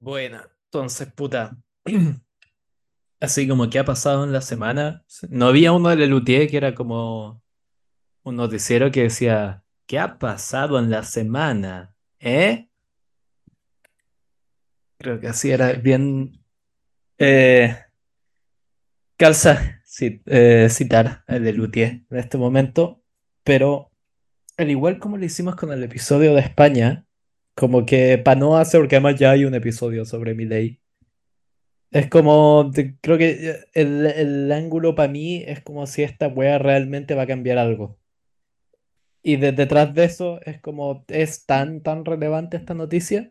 Bueno, entonces, puta. Así como que ha pasado en la semana. No había uno de Lelutier que era como un noticiero que decía, ¿qué ha pasado en la semana? ¿Eh? Creo que así era bien eh, calza eh, citar a Lelutier en este momento, pero al igual como lo hicimos con el episodio de España, como que para no hacer, porque además ya hay un episodio sobre Milei. Es como, creo que eh, el, el ángulo para mí es como si esta wea realmente va a cambiar algo. Y de- detrás de eso es como, es tan, tan relevante esta noticia.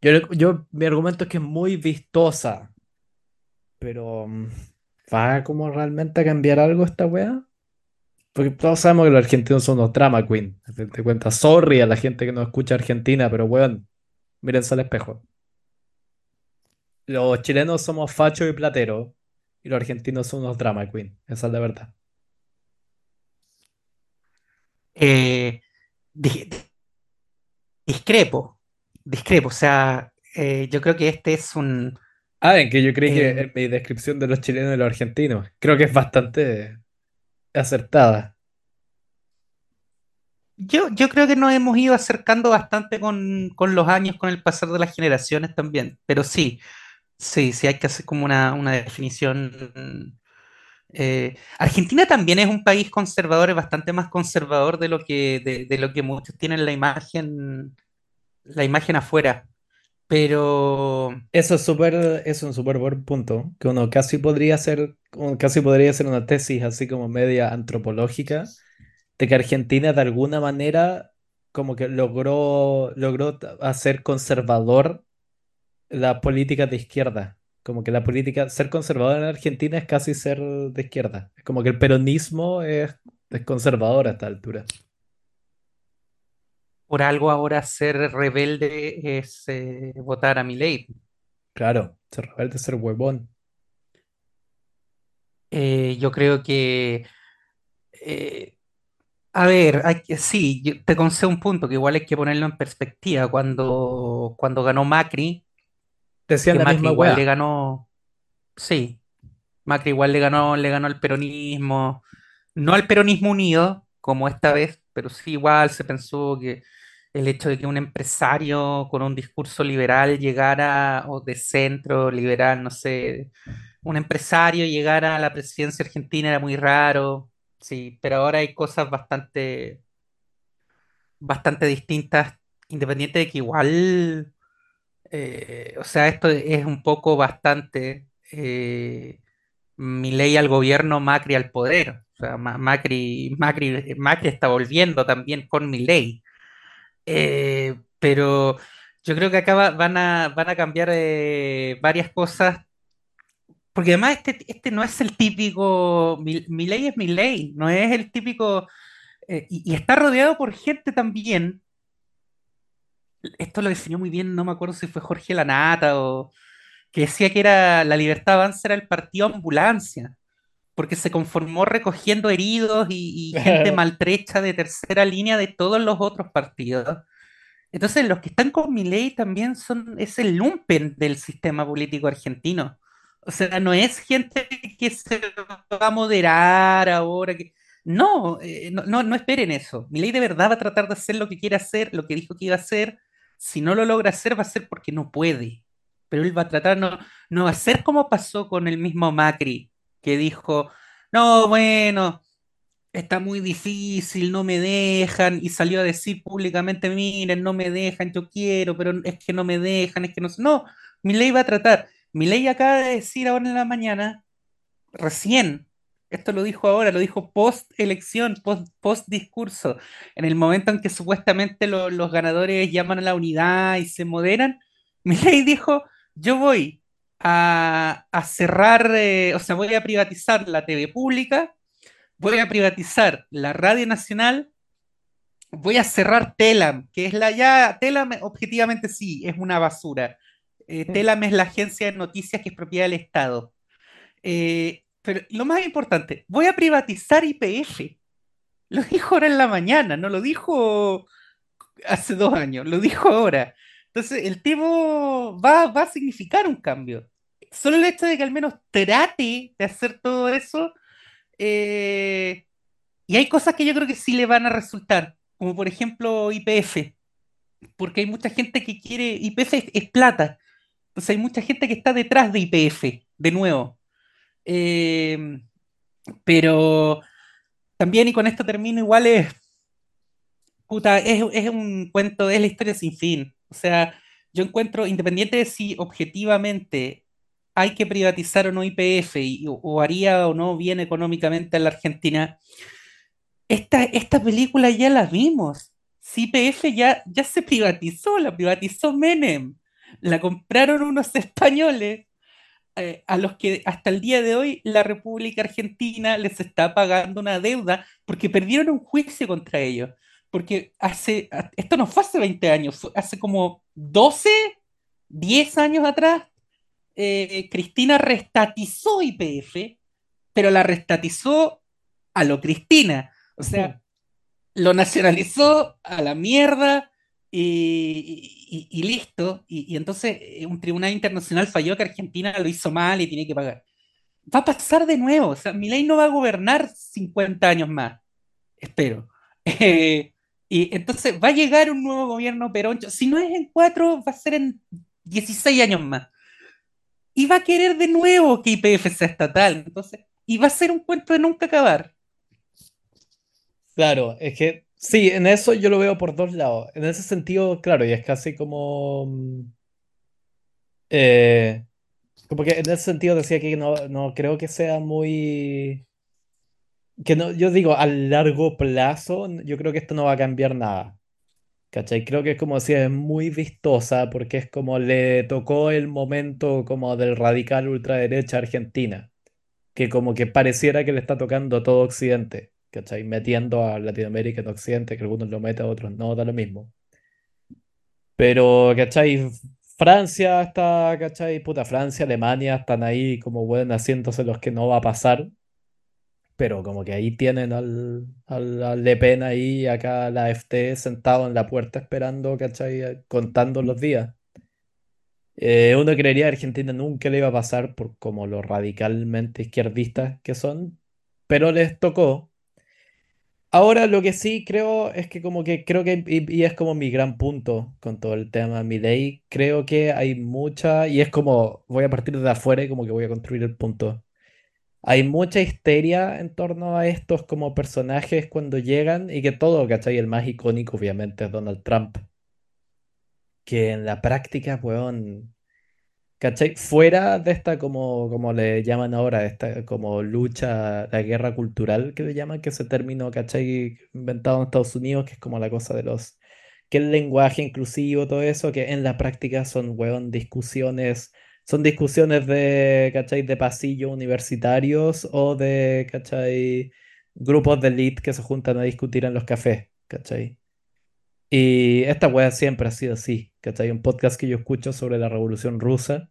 Yo, yo, mi argumento es que es muy vistosa, pero mm, ¿va como realmente a cambiar algo esta wea? Porque todos sabemos que los argentinos son unos drama queen. De cuentas, sorry a la gente que no escucha Argentina, pero weón, mírense al espejo. Los chilenos somos fachos y plateros, y los argentinos son unos drama queen. Esa es la verdad. Eh, di- discrepo, discrepo. O sea, eh, yo creo que este es un... Ah, en que yo creí que eh, en mi descripción de los chilenos y los argentinos, creo que es bastante acertada. yo, yo creo que nos hemos ido acercando bastante con, con los años, con el pasar de las generaciones también. Pero sí, sí, sí hay que hacer como una, una definición. eh, Argentina también es un país conservador, es bastante más conservador de lo que, de, de lo que muchos tienen la imagen, la imagen afuera. Pero Eso es súper, es un súper buen punto, que uno casi podría hacer, un- casi podría hacer una tesis así como media antropológica, de que Argentina de alguna manera como que logró, logró hacer conservador las políticas de izquierda. Como que la política, ser conservador en Argentina es casi ser de izquierda. Es como que el peronismo es, es conservador a esta altura. por algo ahora ser rebelde es eh, votar a Milei. Claro, ser rebelde, ser huevón. Eh, yo creo que, eh, a ver, hay que- sí, yo te concedo un punto que igual hay que ponerlo en perspectiva. Cuando, cuando ganó Macri, Decían que la Macri misma igual le ganó, sí, Macri igual le ganó, le ganó al peronismo, no al peronismo unido, como esta vez, pero sí igual se pensó que el hecho de que un empresario con un discurso liberal llegara, o de centro, liberal, no sé, un empresario llegara a la presidencia argentina era muy raro, sí, pero ahora hay cosas bastante, bastante distintas, independiente de que igual, eh, o sea, esto es un poco bastante eh, Milei al gobierno, Macri al poder. O sea, Ma- Macri, Macri, Macri está volviendo también con Milei. Eh, pero yo creo que acá va- van a, van a cambiar varias cosas porque además este, este no es el típico, mi, Milei es Milei, no es el típico, eh, y, y está rodeado por gente también, esto lo definió muy bien, no me acuerdo si fue Jorge Lanata o que decía que era la Libertad Avanza era el partido ambulancia, porque se conformó recogiendo heridos y, y gente maltrecha de tercera línea de todos los otros partidos. Entonces los que están con Milei también son, es el lumpen del sistema político argentino. O sea, no es gente que se va a moderar ahora, que... No, eh, no, no, no esperen eso. Milei de verdad va a tratar de hacer lo que quiere hacer, lo que dijo que iba a hacer. Si no lo logra hacer, va a ser porque no puede. Pero él va a tratar, no, no va a ser como pasó con el mismo Macri, que dijo, no, bueno, está muy difícil, no me dejan, y salió a decir públicamente, miren, no me dejan, yo quiero, pero es que no me dejan, es que no... No, Milei va a tratar. Milei acaba de decir ahora en la mañana, recién, esto lo dijo ahora, lo dijo post elección, post, post discurso, en el momento en que supuestamente lo- los ganadores llaman a la unidad y se moderan, Milei dijo, yo voy a, a cerrar, eh, o sea, voy a privatizar la TV pública voy a privatizar la Radio Nacional, voy a cerrar Telam, que es la ya, Telam objetivamente sí, es una basura. Eh, Telam es la agencia de noticias que es propiedad del Estado. Eh, pero lo más importante, voy a privatizar IPF. Lo dijo ahora en la mañana, no lo dijo hace dos años, lo dijo ahora. Entonces, el tipo va, va a significar un cambio. Solo el hecho de que al menos trate de hacer todo eso, eh, y hay cosas que yo creo que sí le van a resultar, como por ejemplo IPF, porque hay mucha gente que quiere, IPF es, es plata, entonces hay mucha gente que está detrás de IPF, de nuevo. Eh, pero también, y con esto termino, igual es, puta, es, un cuento, es la historia sin fin. O sea, yo encuentro, independiente de si objetivamente hay que privatizar o no YPF y- o, haría o no bien económicamente en la Argentina, esta, esta película ya la vimos. Si YPF ya, ya se privatizó, la privatizó Menem. La compraron unos españoles eh, a los que hasta el día de hoy la República Argentina les está pagando una deuda porque perdieron un juicio contra ellos. Porque hace, esto no fue hace 20 años, hace como 12 10 años atrás, eh, Cristina restatizó YPF, pero la restatizó a lo Cristina. O sea, lo nacionalizó a la mierda y, listo. Y, entonces eh, un tribunal internacional falló que Argentina lo hizo mal y tiene que pagar. Va a pasar de nuevo. O sea, Milei no va a gobernar 50 años más, espero. Eh, y entonces va a llegar un nuevo gobierno peroncho. Si no es en cuatro, va a ser en 16 años más. Y va a querer de nuevo que YPF sea estatal. Entonces, y va a ser un cuento de nunca acabar. Claro, es que sí, en eso yo lo veo por dos lados. En ese sentido, claro, y es casi como... mm, eh, como que en ese sentido decía que no, no creo que sea muy... Que no, yo digo, a largo plazo, yo creo que esto no va a cambiar nada. ¿Cachai? Creo que es como si es muy vistosa porque es como le tocó el momento como del radical ultraderecha argentina, que como que pareciera que le está tocando a todo Occidente, ¿cachai? Metiendo a Latinoamérica en Occidente, que algunos lo meten, otros no, da lo mismo. Pero, ¿cachai? Francia está, ¿cachai? Puta, Francia, Alemania están ahí como, bueno, haciéndose los que no va a pasar. Pero como que ahí tienen al, al, al Le Pen ahí, acá la AfD sentado en la puerta esperando, ¿cachai? Contando los días. Eh, uno creería que Argentina nunca le iba a pasar por como lo radicalmente izquierdistas que son, pero les tocó. Ahora lo que sí creo es que como que creo que, y, es como mi gran punto con todo el tema Milei, creo que hay mucha, y es como, voy a partir de afuera y como que voy a construir el punto. Hay mucha histeria en torno a estos como personajes cuando llegan y que todo, ¿cachai? El más icónico obviamente es Donald Trump, que en la práctica, weón, ¿cachai? Fuera de esta como, como le llaman ahora, esta como lucha, la guerra cultural que le llaman, que ese término, ¿cachai? Inventado en Estados Unidos, que es como la cosa de los, que el lenguaje inclusivo, todo eso, que en la práctica son, weón, discusiones son discusiones de, ¿cachai? De pasillo universitarios o de, ¿cachai? Grupos de elite que se juntan a discutir en los cafés, ¿cachai? Y esta wea siempre ha sido así, ¿cachai? Un podcast que yo escucho sobre la Revolución Rusa.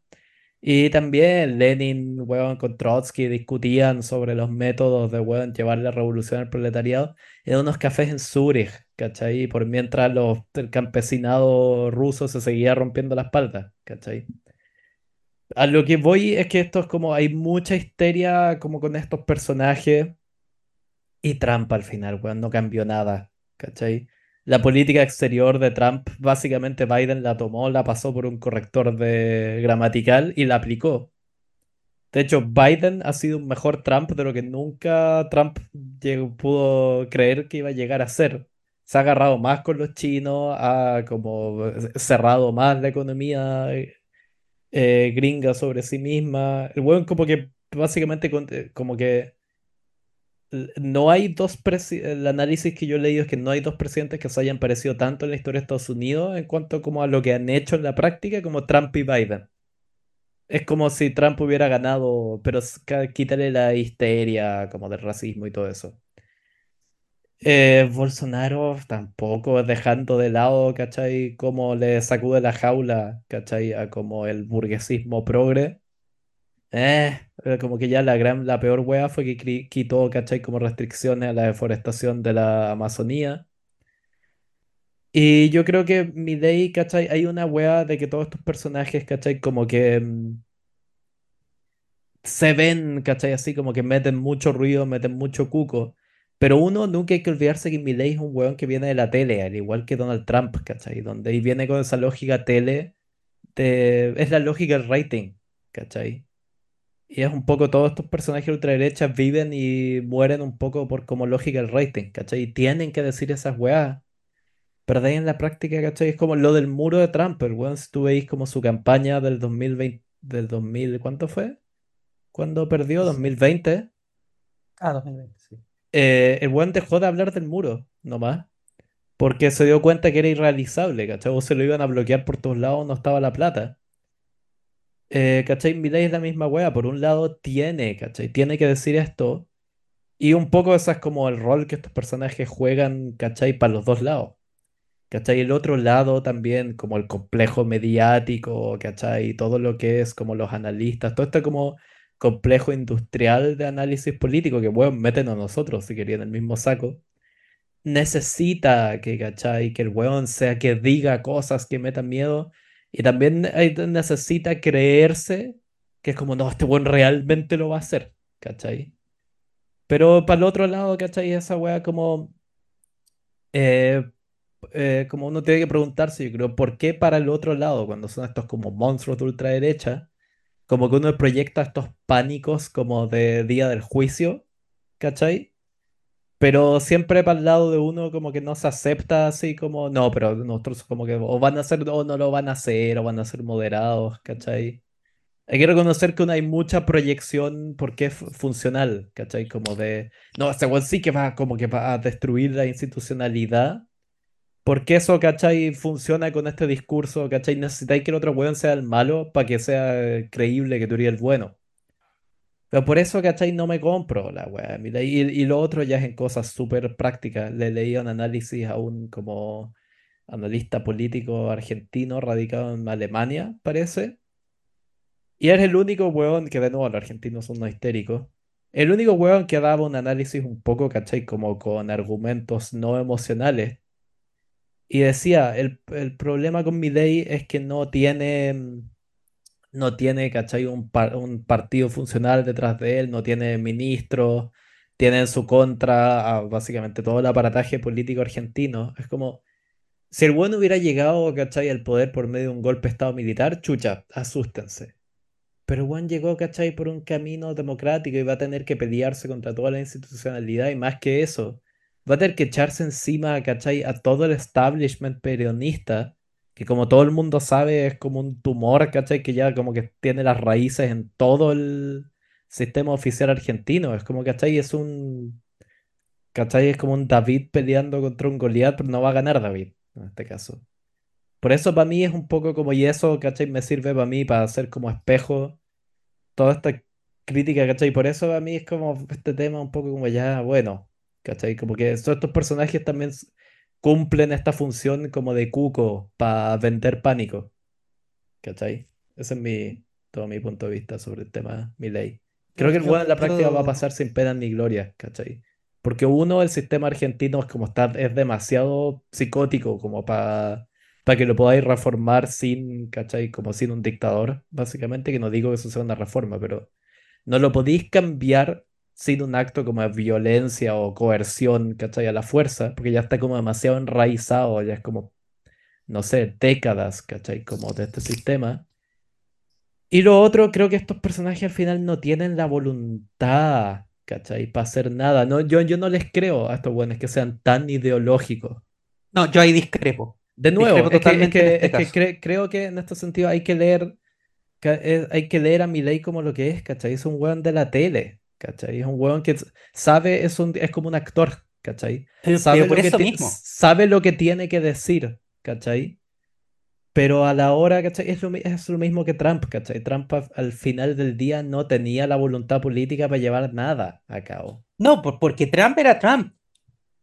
Y también Lenin, weón, con Trotsky discutían sobre los métodos de, weón, llevar la revolución al proletariado en unos cafés en Zúrich, ¿cachai? Por mientras los, el campesinado ruso se seguía rompiendo la espalda, ¿cachai? A lo que voy es que esto es como hay mucha histeria como con estos personajes y Trump al final, weón, no cambió nada, ¿cachai? La política exterior de Trump, básicamente Biden la tomó, la pasó por un corrector de gramatical y la aplicó. De hecho, Biden ha sido un mejor Trump de lo que nunca Trump pudo creer que iba a llegar a ser. Se ha agarrado más con los chinos, ha como cerrado más la economía eh, gringa sobre sí misma. El weón como que básicamente eh, como que no hay dos el análisis que yo he leído es que no hay dos presidentes que se hayan parecido tanto en la historia de Estados Unidos en cuanto como a lo que han hecho en la práctica como Trump y Biden. Es como si Trump hubiera ganado, pero quítale la histeria como del racismo y todo eso. Eh, Bolsonaro tampoco dejando de lado, ¿cachai? Como le sacude la jaula, ¿cachai? A como el burguesismo progre. Eh, eh, como que ya la gran, la peor wea fue que quitó, ¿cachai? Como restricciones a la deforestación de la Amazonía. Y yo creo que Milei, ¿cachai? Hay una wea de que todos estos personajes, ¿cachai? Como que mm, se ven, ¿cachai? Así como que meten mucho ruido, meten mucho cuco. Pero uno nunca hay que olvidarse que Milei es un weón que viene de la tele, al igual que Donald Trump, ¿cachai? Donde ahí viene con esa lógica tele, de- es la lógica del rating, ¿cachai? Y es un poco todos estos personajes ultraderechas viven y mueren un poco por como lógica del rating, ¿cachai? Y tienen que decir esas weas. Pero de ahí en la práctica, ¿cachai? Es como lo del muro de Trump, el weón, si tú veis como su campaña del 2020, del 2000, ¿cuánto fue? Cuando perdió, Sí, dos sí. mil veinte Ah, 2020, sí. eh, el weón dejó de hablar del muro, nomás, porque se dio cuenta que era irrealizable, ¿cachai? O se lo iban a bloquear por todos lados, no estaba la plata. Eh, ¿cachai? Milei es la misma wea, por un lado tiene, ¿cachai? Tiene que decir esto, y un poco ese es como el rol que estos personajes juegan, ¿cachai? Para los dos lados. ¿Cachai? El otro lado también, como el complejo mediático, ¿cachai? Todo lo que es como los analistas, todo este como complejo industrial de análisis político que, bueno, meten a nosotros, si querían, el mismo saco. Necesita que, ¿cachai? Que el weón sea que diga cosas que metan miedo. Y también hay- necesita creerse que es como, no, este weón realmente lo va a hacer, ¿cachai? Pero para el otro lado, ¿cachai? Esa weá como... eh, eh, como uno tiene que preguntarse, yo creo, ¿por qué para el otro lado, cuando son estos como monstruos de ultraderecha, como que uno proyecta estos pánicos como de día del juicio, ¿cachai? Pero siempre para el lado de uno como que no se acepta así como, no, pero nosotros como que o van a hacer o no lo van a hacer, o van a ser moderados, ¿cachai? Hay que reconocer que no hay mucha proyección porque es fu- funcional, ¿cachai? Como de, no, este sí que va como que va a destruir la institucionalidad porque eso, ¿cachai? Funciona con este discurso, ¿cachai? Necesitáis que el otro weón sea el malo para que sea creíble que tú eres el bueno. Pero por eso, ¿cachai? No me compro la weá. Y, y lo otro ya es en cosas súper prácticas. Le leí un análisis a un como analista político argentino radicado en Alemania, parece. Y es el único weón que, de nuevo, los argentinos son unos histéricos. El único weón que daba un análisis un poco, ¿cachai? Como con argumentos no emocionales Y decía, el, el problema con Milei es que no tiene, mm, no tiene, ¿cachai? Un, par- un partido funcional detrás de él, no tiene ministros, tiene en su contra a básicamente todo el aparataje político argentino. Es como, si el bueno hubiera llegado, ¿cachai? al poder por medio de un golpe de estado militar, chucha, asústense. Pero Juan llegó, ¿cachai? Por un camino democrático y va a tener que pelearse contra toda la institucionalidad y más que eso, va a tener que echarse encima, ¿cachai? A todo el establishment peronista, que como todo el mundo sabe es como un tumor, ¿cachai? Que ya como que tiene las raíces en todo el sistema oficial argentino. Es como, ¿cachai? Es un, ¿cachai? Es como un David peleando contra un Goliat, pero no va a ganar David, en este caso. Por eso para mí es un poco como, y eso, ¿cachai? Me sirve para mí para hacer como espejo toda esta crítica, ¿cachai? Por eso a mí es como este tema un poco como ya, bueno, ¿cachai? Como que estos personajes también cumplen esta función como de cuco para vender pánico, ¿cachai? Ese es mi, todo mi punto de vista sobre el tema Milei. Creo Yo, que el bueno en la práctica va a pasar sin pena ni gloria, ¿cachai? Porque uno, el sistema argentino es como está, es demasiado psicótico como para para que lo podáis reformar sin, ¿cachai? Como sin un dictador, básicamente, que no digo que eso sea una reforma, pero no lo podéis cambiar sin un acto como de violencia o coerción, ¿cachai? A la fuerza, porque ya está como demasiado enraizado, ya es como, no sé, décadas, ¿cachai? Como de este sistema. Y lo otro, creo que estos personajes al final no tienen la voluntad, ¿cachai? Para hacer nada. No, yo, yo no les creo a estos buenos que sean tan ideológicos. no, yo ahí discrepo. De nuevo, Discrepo es que, es que, este es que caso. cre- creo que en este sentido hay que leer, eh, hay que leer a Milei como lo que es, ¿cachai? Es un weón de la tele, ¿cachai? Es un weón que sabe, es un, es como un actor, ¿cachai? Pero, Sabe pero lo por que, eso ti- mismo. sabe lo que tiene que decir, ¿cachai? Pero a la hora, ¿cachai? Es lo, es lo mismo que Trump, ¿cachai? Trump a- al final del día no tenía la voluntad política para llevar nada a cabo. No, por- porque Trump era Trump.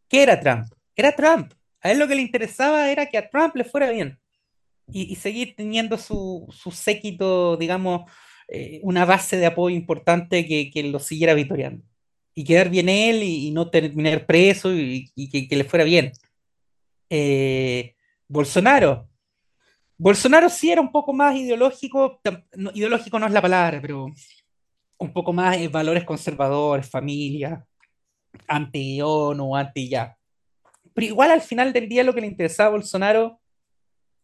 ¿Qué era Trump? Era Trump. A él lo que le interesaba era que a Trump le fuera bien. Y, y seguir teniendo su, su séquito, digamos, eh, una base de apoyo importante que, que lo siguiera victoriando. Y quedar bien él y, y no terminar preso y, que, que le fuera bien. Eh, Bolsonaro. Bolsonaro sí era un poco más ideológico, no, ideológico no es la palabra, pero un poco más en valores conservadores, familia, anti-ONU, anti-ya. Pero igual al final del día lo que le interesaba a Bolsonaro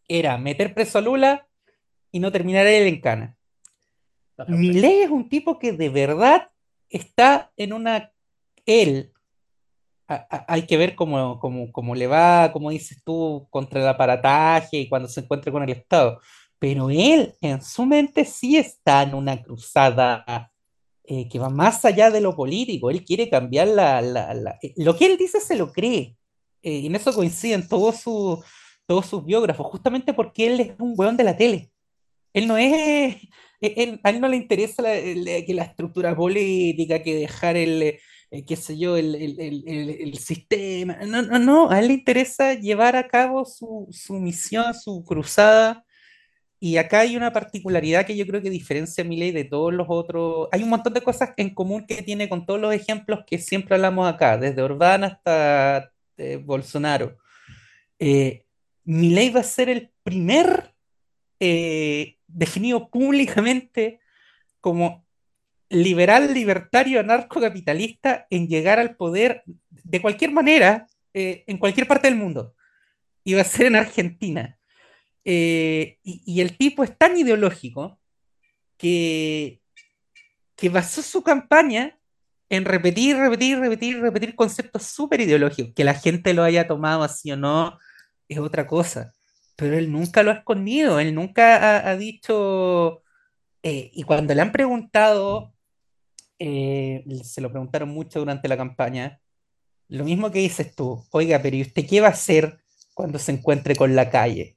era meter preso a Lula y no terminar él en cana. Milei es un tipo que de verdad está en una... Él, hay que ver cómo, cómo, cómo, le va, como dices tú, contra el aparataje y cuando se encuentre con el Estado. Pero él en su mente sí está en una cruzada eh, que va más allá de lo político. Él quiere cambiar la. Eh, lo que él dice se lo cree. Eh, y en eso coinciden todos, su, todos sus biógrafos, justamente porque él es un weón de la tele. Él no es... Él, a él no le interesa la, que la estructura política, que dejar el eh, qué sé yo, el, sistema. No, no, no, a él le interesa llevar a cabo su, su, misión, su cruzada. Y acá hay una particularidad que yo creo que diferencia a Milei de todos los otros. Hay un montón de cosas en común que tiene con todos los ejemplos que siempre hablamos acá, desde Orbán hasta eh, Bolsonaro. Eh, Milei va a ser el primer eh, definido públicamente como liberal, libertario, anarcocapitalista en llegar al poder de cualquier manera eh, en cualquier parte del mundo. Va a ser en Argentina. Eh, y, y, el tipo es tan ideológico que, que basó su campaña en repetir, repetir, repetir, repetir conceptos súper ideológicos. Que la gente lo haya tomado así o no es otra cosa. Pero él nunca lo ha escondido, él nunca ha, dicho... Eh, y cuando le han preguntado eh, se lo preguntaron mucho durante la campaña, lo mismo que dices tú, oiga, pero ¿y usted qué va a hacer cuando se encuentre con la calle?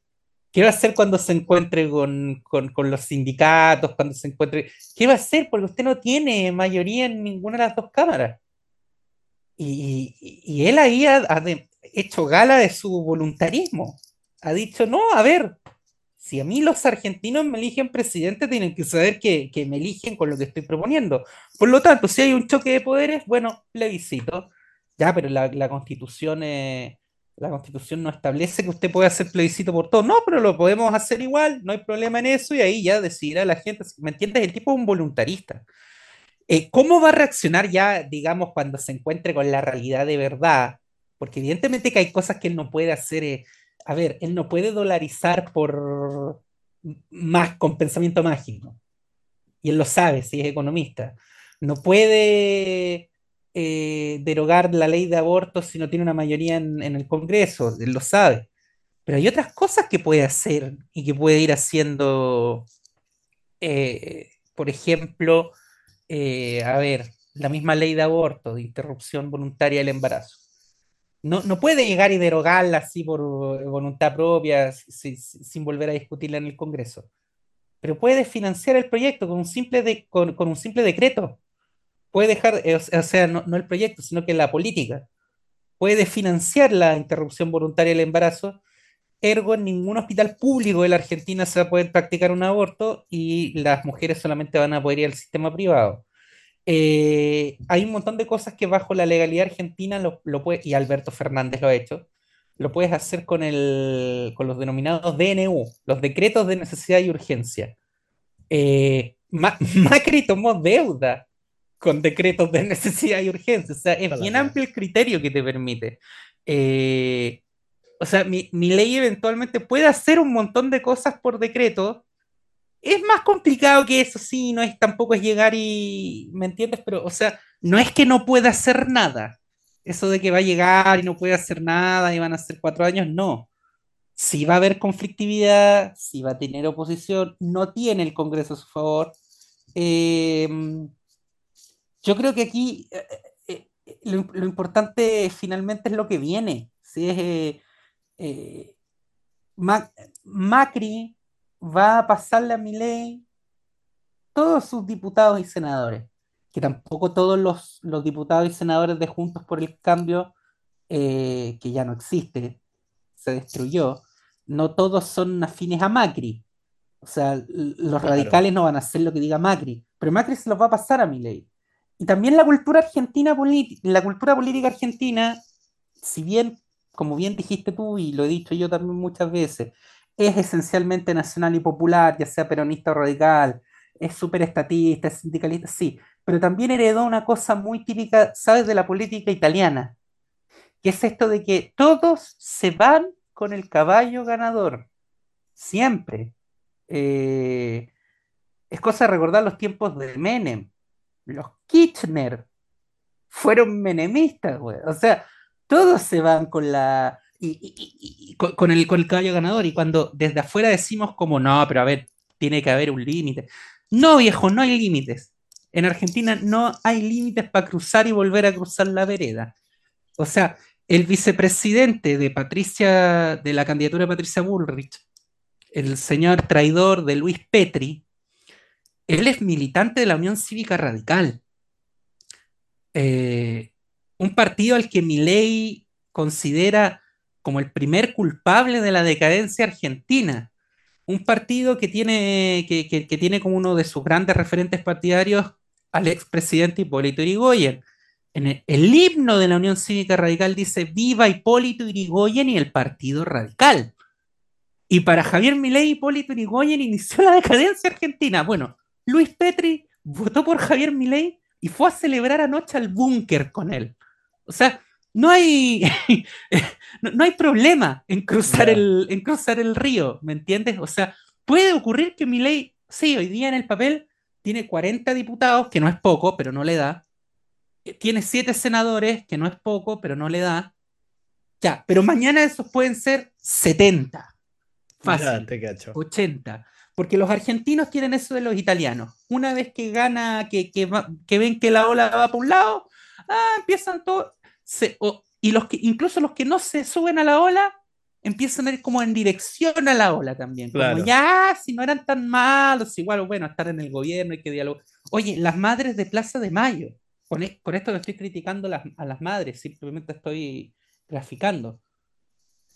¿Qué va a hacer cuando se encuentre con, con, los sindicatos? Cuando se encuentre... ¿Qué va a hacer? Porque usted no tiene mayoría en ninguna de las dos cámaras. Y, y, él ahí ha, hecho gala de su voluntarismo. Ha dicho, no, a ver, si a mí los argentinos me eligen presidente, tienen que saber que, que, me eligen con lo que estoy proponiendo. Por lo tanto, si hay un choque de poderes, bueno, plebiscito. Ya, pero la, constitución, eh, la constitución no establece que usted pueda hacer plebiscito por todo. No, pero lo podemos hacer igual, no hay problema en eso, y ahí ya decidirá la gente. ¿Me entiendes? El tipo es un voluntarista. Eh, ¿Cómo va a reaccionar ya, digamos, cuando se encuentre con la realidad de verdad? Porque evidentemente que hay cosas que él no puede hacer. Eh, a ver, él no puede dolarizar por más con pensamiento mágico. Y él lo sabe, si es economista. No puede eh, derogar la ley de aborto si no tiene una mayoría en, el Congreso, él lo sabe. Pero hay otras cosas que puede hacer y que puede ir haciendo, eh, por ejemplo, eh, a ver, la misma ley de aborto, de interrupción voluntaria del embarazo no, no puede llegar y derogarla así por voluntad propia, si, sin volver a discutirla en el Congreso. Pero puede financiar el proyecto con un simple, con un simple decreto. Puede dejar, eh, o sea, no, no, el proyecto, sino que la política. Puede financiar la interrupción voluntaria del embarazo. Ergo, en ningún hospital público de la Argentina se va a poder practicar un aborto y las mujeres solamente van a poder ir al sistema privado eh, hay un montón de cosas que bajo la legalidad argentina lo, lo puede, y Alberto Fernández lo ha hecho, lo puedes hacer con, el, con los denominados DNU, los decretos de necesidad y urgencia. Eh, Ma Macri tomó deuda con decretos de necesidad y urgencia, o sea, es bien amplio el criterio que te permite. Eh, o sea, mi, mi, ley eventualmente puede hacer un montón de cosas por decreto es más complicado que eso, sí, no es tampoco es llegar y, ¿me entiendes? Pero, o sea, no es que no pueda hacer nada. Eso de que va a llegar y no puede hacer nada y van a ser cuatro años, no. Si va a haber conflictividad, si va a tener oposición, no tiene el Congreso a su favor. Eh, yo creo que aquí eh, eh, eh, lo, lo, importante finalmente es lo que viene. Mac Macri va a pasarle a mi ley todos sus diputados y senadores, que tampoco todos los, los diputados y senadores de Juntos por el Cambio, eh, que ya no existe, se destruyó, no todos son afines a Macri. O sea, los claro. radicales no van a hacer lo que diga Macri, pero Macri se los va a pasar a mi ley. Y también la cultura argentina, la cultura política argentina, si bien como bien dijiste tú y lo he dicho yo también muchas veces, es esencialmente nacional y popular, ya sea peronista o radical, es súper estatista, es sindicalista, sí, pero también heredó una cosa muy típica, ¿sabes?, de la política italiana, que es esto de que todos se van con el caballo ganador, siempre. Eh, es cosa de recordar los tiempos de Menem. Los Kirchner fueron menemistas, güey. O sea, todos se van con la. Con el caballo ganador. Y cuando desde afuera decimos como no, pero a ver, tiene que haber un límite. No, viejo, no hay límites. En Argentina no hay límites para cruzar y volver a cruzar la vereda. O sea, el vicepresidente de Patricia, de la candidatura de Patricia Bullrich, el señor traidor de Luis Petri, él es militante de la Unión Cívica Radical, eh, un partido al que Milei considera como el primer culpable de la decadencia argentina, un partido que tiene, que, tiene como uno de sus grandes referentes partidarios al expresidente Hipólito Yrigoyen. En el, el himno de la Unión Cívica Radical dice Viva Hipólito Yrigoyen y el Partido Radical. Y para Javier Milei, Hipólito Yrigoyen inició la decadencia argentina. Bueno, Luis Petri votó por Javier Milei y fue a celebrar anoche al búnker con él. O sea, no hay, no, no hay problema en cruzar, el, en cruzar el río, ¿me entiendes? O sea, puede ocurrir que Milei, sí, hoy día en el papel tiene 40 diputados, que no es poco, pero no le da. Eh, Tiene 7 senadores, que no es poco, pero no le da. Ya, pero mañana esos pueden ser 70. Fácil. Ya, te cacho. 80. Porque los argentinos tienen eso de los italianos. Una vez que gana, que, que, que ven que la ola va para un lado, ah, empiezan todos. Se- o- y los que, incluso los que no se suben a la ola, empiezan a ir como en dirección a la ola también. Como Claro. ya, si no eran tan malos, igual, bueno, estar en el gobierno, hay que dialogar. Oye, las madres de Plaza de Mayo, con, e- con esto no estoy criticando las- a las madres, simplemente estoy graficando.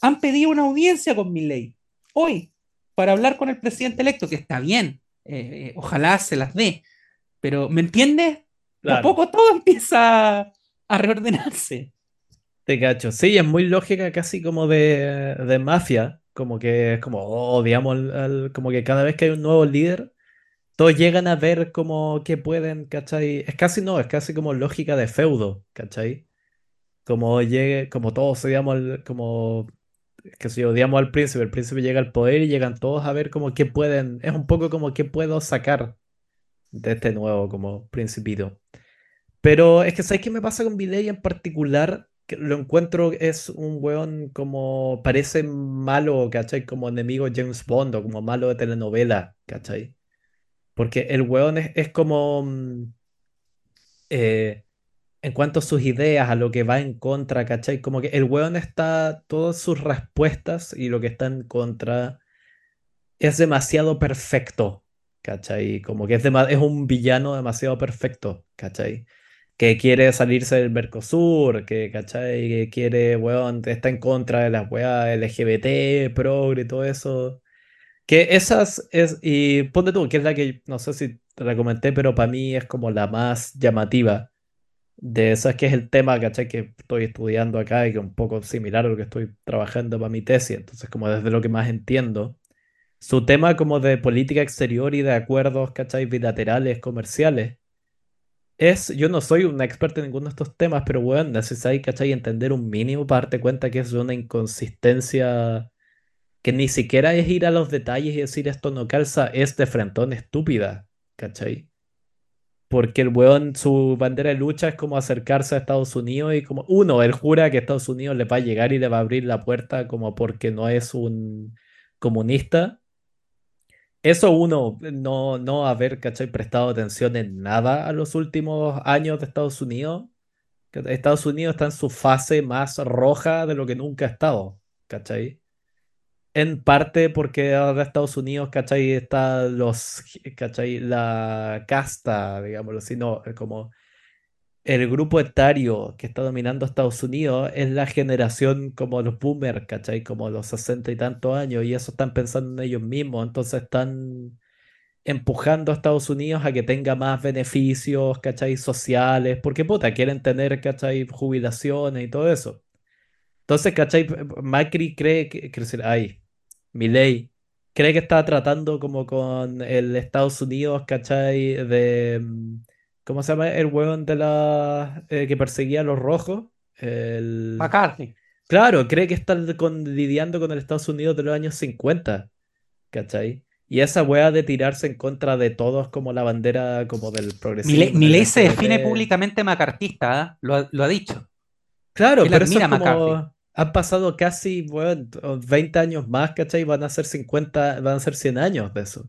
Han pedido una audiencia con Milei hoy para hablar con el presidente electo, que está bien, eh, eh, ojalá se las dé, pero ¿me entiendes? Claro. poco todo empieza a reordenarse. Te cacho. Sí, es muy lógica, casi como de, de mafia. Como que es como, oh, al, Como que cada vez que hay un nuevo líder, todos llegan a ver como que pueden, ¿cachai? Es casi no, es casi como lógica de feudo, ¿cachai? Como llegue, como todos odiamos al, como que si odiamos al príncipe, el príncipe llega al poder y llegan todos a ver como qué pueden. Es un poco como qué puedo sacar de este nuevo como principito. Pero es que ¿sabes qué me pasa con Milei en particular? Que lo encuentro es un weón como parece malo, ¿cachai? Como enemigo James Bond o como malo de telenovela, ¿cachai? Porque el weón es, como mm, eh, en cuanto a sus ideas, a lo que va en contra, ¿cachai? Como que el weón está, todas sus respuestas y lo que está en contra es demasiado perfecto, ¿cachai? Como que es, dema- es un villano demasiado perfecto, ¿cachai? Que quiere salirse del Mercosur, que, ¿cachai? Que quiere, weón, está en contra de las weas LGBT, progre y todo eso. Que esas es, y ponte tú, que es la que, no sé si te la comenté, pero para mí es como la más llamativa de esas, que es el tema, ¿cachai? Que estoy estudiando acá y que es un poco similar a lo que estoy trabajando para mi tesis, entonces como desde lo que más entiendo su tema como de política exterior y de acuerdos, ¿cachai? Bilaterales, comerciales. Es, yo no soy un experto en ninguno de estos temas, pero bueno, necesitáis, ¿cachai? Entender un mínimo para darte cuenta que es una inconsistencia que ni siquiera es ir a los detalles y decir esto no calza, es de frentón estúpida, ¿cachai? Porque el weón, su bandera de lucha es como acercarse a Estados Unidos y como, uno, él jura que Estados Unidos le va a llegar y le va a abrir la puerta como porque no es un comunista. Eso uno, no, no haber, ¿cachai? prestado atención en nada a los últimos años de Estados Unidos. Estados Unidos está en su fase más roja de lo que nunca ha estado, ¿cachai? En parte porque ahora Estados Unidos, ¿cachai? Está los, ¿cachai? La casta, digámoslo así, no, como el grupo etario que está dominando Estados Unidos es la generación como los boomers, ¿cachai? Como los sesenta y tantos años, y eso están pensando en ellos mismos, entonces están empujando a Estados Unidos a que tenga más beneficios, ¿cachai? Sociales, porque puta, quieren tener, ¿cachai? Jubilaciones y todo eso. Entonces, ¿cachai? Macri cree que, que decir, ay, Milei cree que está tratando como con el Estados Unidos, ¿cachai? De, mm, ¿cómo se llama? El hueón de la eh, que perseguía a los rojos. El... McCarthy. Claro, cree que está con- lidiando con el Estados Unidos de los años 50, ¿cachai? Y esa weá de tirarse en contra de todos como la bandera como del progresismo, Milei se define públicamente macartista, ¿ah? Lo, ha- lo ha dicho. Claro, Él pero eso es como... Han pasado casi, weón, 20 años más, ¿cachai? Van a ser 50, van a ser 100 años de eso.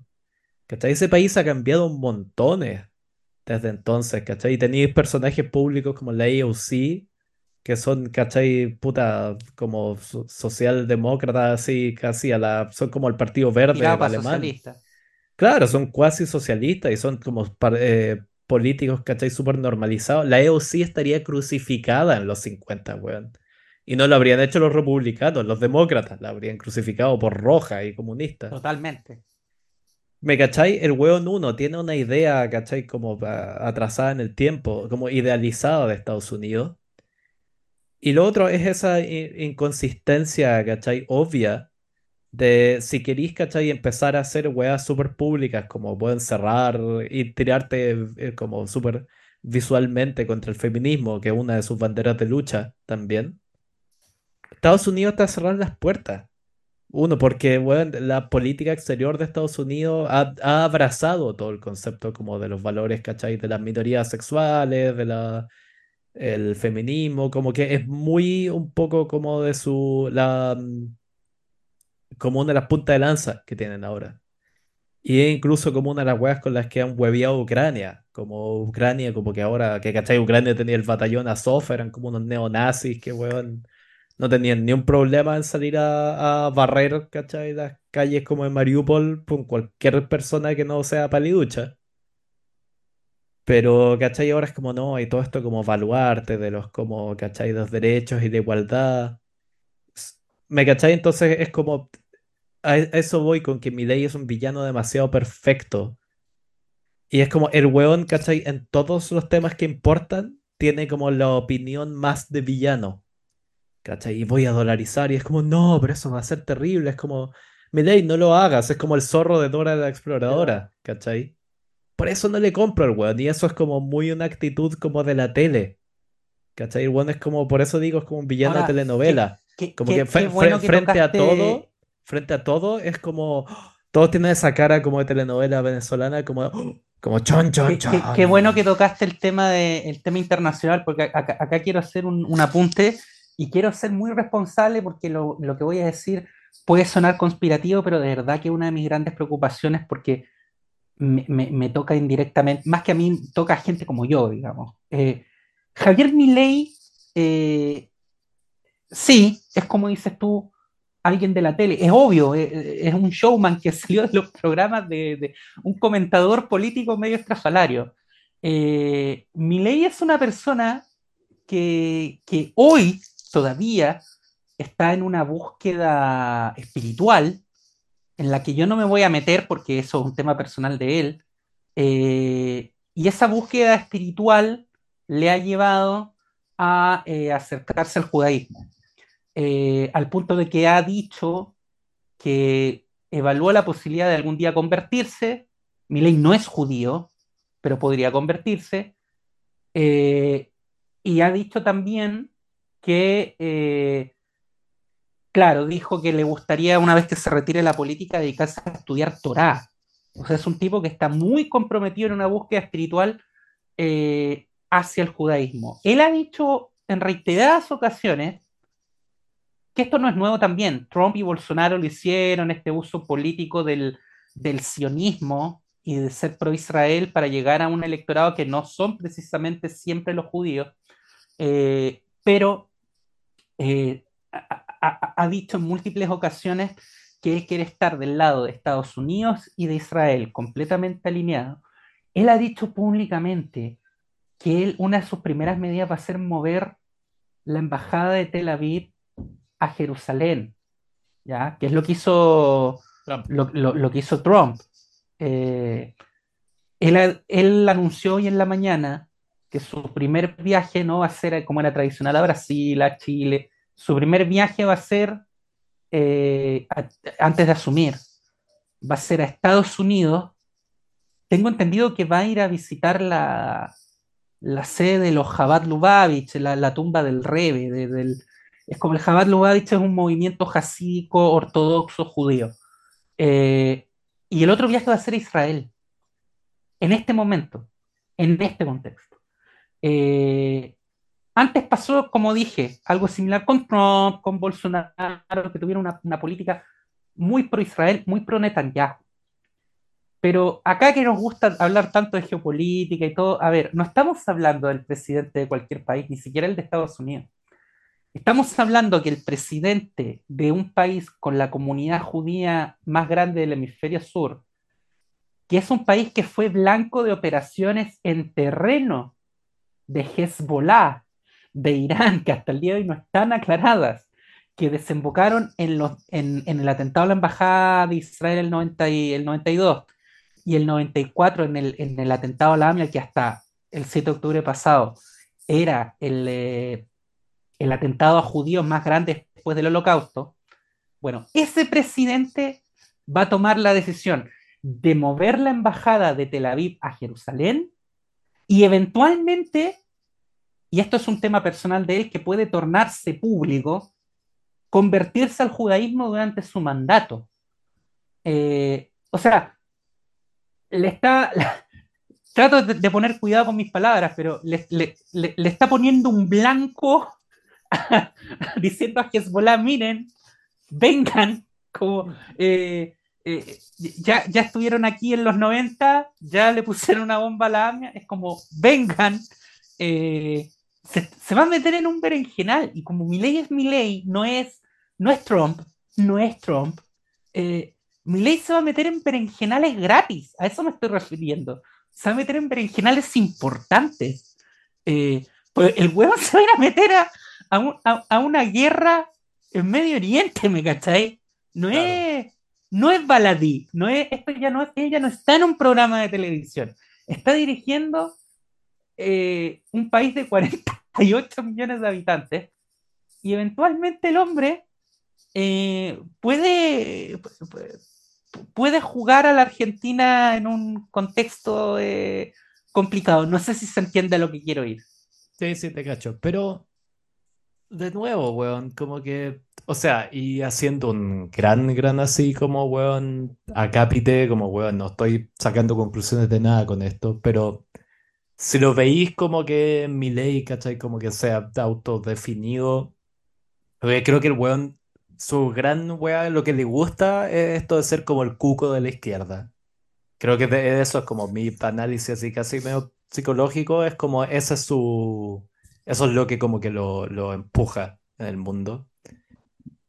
¿Cachai? Ese país ha cambiado un montones desde entonces, ¿cachai? Y tenéis personajes públicos como la AOC, que son, ¿cachai? Puta, como so- socialdemócratas, así, casi a la... Son como el Partido Verde alemán. socialista. Claro, son cuasi socialistas y son como eh, políticos, ¿cachai? Súper normalizados. La AOC estaría crucificada en los 50, weón. Y no lo habrían hecho los republicanos, los demócratas, la habrían crucificado por roja y comunista. Totalmente. ¿Me cachai? El weón uno tiene una idea, ¿cachai? Como ah, atrasada en el tiempo, como idealizada de Estados Unidos. Y lo otro es esa inconsistencia, ¿cachai? Obvia de si querís, ¿cachai? Empezar a hacer weas súper públicas, como pueden cerrar y tirarte eh, como súper visualmente contra el feminismo, que es una de sus banderas de lucha también. Estados Unidos a cerrar las puertas. Uno, porque weón, la política exterior de Estados Unidos ha, ha abrazado todo el concepto como de los valores, ¿cachai? De las minorías sexuales, de la, el feminismo, como que es muy un poco como de su, la, mm, como una de las puntas de lanza que tienen ahora. Y es incluso como una de las weas con las que han hueviado Ucrania, como Ucrania, como que ahora, que cachai, Ucrania tenía el batallón Azov, eran como unos neonazis que weón, no tenían ni un problema en salir a, barrer, cachai, las calles como en Mariupol con cualquier persona que no sea paliducha. Pero, ¿cachai? Ahora es como no, y todo esto como baluarte de los como, ¿cachai? Los derechos y de igualdad. ¿Me cachai? Entonces es como, a a eso voy con que Milei es un villano demasiado perfecto. Y es como el weón, ¿cachai? En todos los temas que importan, tiene como la opinión más de villano. ¿Cachai? Y voy a dolarizar. Y es como, no, pero eso va a ser terrible. Es como, Milei, no lo hagas. Es como el zorro de Dora la Exploradora. ¿Cachai? Por eso no le compro al weón. Y eso es como muy una actitud como de la tele. ¿Cachai? El weón es como, por eso digo, es como un villano de Ahora, qué, telenovela. qué- Como qué- que fre- qué fre- bueno que frente a todo, tocaste, frente a todo, es como, todos tienen esa cara como de telenovela venezolana, como, como chon, chon, qué, qué- qué bueno que chon. tocaste el tema de, el tema internacional, porque acá, acá quiero hacer un, un apunte y quiero ser muy responsable porque lo, lo que voy a decir puede sonar conspirativo, pero de verdad que una de mis grandes preocupaciones porque me, me- toca indirectamente, más que a mí, toca a gente como yo, digamos. Eh, Javier Milei, eh, sí, es como dices tú, alguien de la tele, es obvio, eh, es un showman que salió de los programas de, de un comentador político medio estrafalario. Eh, Milei es una persona que, que hoy todavía está en una búsqueda espiritual en la que yo no me voy a meter porque eso es un tema personal de él. Eh, y esa búsqueda espiritual le ha llevado a eh, acercarse al judaísmo, eh, al punto de que ha dicho que evalúa la posibilidad de algún día convertirse. Milei no es judío, pero podría convertirse. Y ha dicho también que eh, Claro, dijo que le gustaría, una vez que se retire la política, dedicarse a estudiar Torá. O sea, es un tipo que está muy comprometido en una búsqueda espiritual eh, hacia el judaísmo. Él ha dicho en reiteradas ocasiones que esto no es nuevo también. Trump y Bolsonaro lo hicieron, este uso político del, del sionismo y de ser pro-Israel para llegar a un electorado que no son precisamente siempre los judíos. Eh, pero eh, ha, ha- dicho en múltiples ocasiones que él quiere estar del lado de Estados Unidos y de Israel, completamente alineado. Él ha dicho públicamente que él, una de sus primeras medidas va a ser mover la embajada de Tel Aviv a Jerusalén, ¿ya? Que es lo que hizo, Trump. lo, lo- lo que hizo Trump. Eh, él, él anunció hoy en la mañana que su primer viaje no va a ser como era tradicional a Brasil, a Chile, Su primer viaje va a ser, eh, antes de asumir, va a ser a Estados Unidos. Tengo entendido que va a ir a visitar la, la sede de los Chabad Lubavitch, la, tumba del del, es como el Chabad Lubavitch es un movimiento jasídico ortodoxo judío. Eh, y el otro viaje va a ser Israel, en este momento, en este contexto. Eh, antes pasó, como dije, algo similar con Trump, con Bolsonaro, que tuvieron una, una política muy pro-Israel, muy pro-Netanyahu. Pero acá que nos gusta hablar tanto de geopolítica y todo, a ver, no estamos hablando del presidente de cualquier país, ni siquiera el de Estados Unidos. Estamos hablando que el presidente de un país con la comunidad judía más grande del hemisferio sur, que es un país que fue blanco de operaciones en terreno de Hezbollah, de Irán, que hasta el día de hoy no están aclaradas, que desembocaron en, los, en, en el atentado a la embajada de Israel el, 90 y, el 92 y el 94 en el, en el atentado a la AMIA, que hasta el 7 de octubre pasado era el, eh, el atentado a judíos más grande después del holocausto, bueno, ese presidente va a tomar la decisión de mover la embajada de Tel Aviv a Jerusalén y eventualmente, y esto es un tema personal de él que puede tornarse público, convertirse al judaísmo durante su mandato. Eh, o sea, le está, trato de, poner cuidado con mis palabras, pero le está poniendo un blanco diciendo a Hezbollah, miren, vengan, como eh, eh, ya, ya estuvieron aquí en los 90, ya le pusieron una bomba a la AMIA, es como, vengan, eh, se, se, va a meter en un berenjenal, y como mi ley es mi ley, no es, no es Trump, no es Trump, eh, mi ley se va a meter en berenjenales gratis, a eso me estoy refiriendo, se va a meter en berenjenales importantes. Eh, pues el huevo se va a ir a meter a, a, un, a, a, una guerra en Medio Oriente, ¿me cachai? No claro. es, no es baladí, no es, esto ya no ella no está en un programa de televisión, está dirigiendo eh, un país de 48 millones de habitantes y eventualmente el hombre eh, puede, puede jugar a la Argentina en un contexto eh, complicado. No sé si se entiende a lo que quiero ir. Sí, sí, te cacho. Pero, de nuevo, weón, como que, o sea, y haciendo un gran, gran así como, weón, acápite, como, weón, no estoy sacando conclusiones de nada con esto, pero si lo veis como que mi ley, ¿cachai? Como que sea autodefinido, creo que el weón, su gran weón, lo que le gusta es esto de ser como el cuco de la izquierda. Creo que de eso es como mi análisis así casi medio psicológico, es como ese es su... Eso es lo que como que lo, lo empuja en el mundo.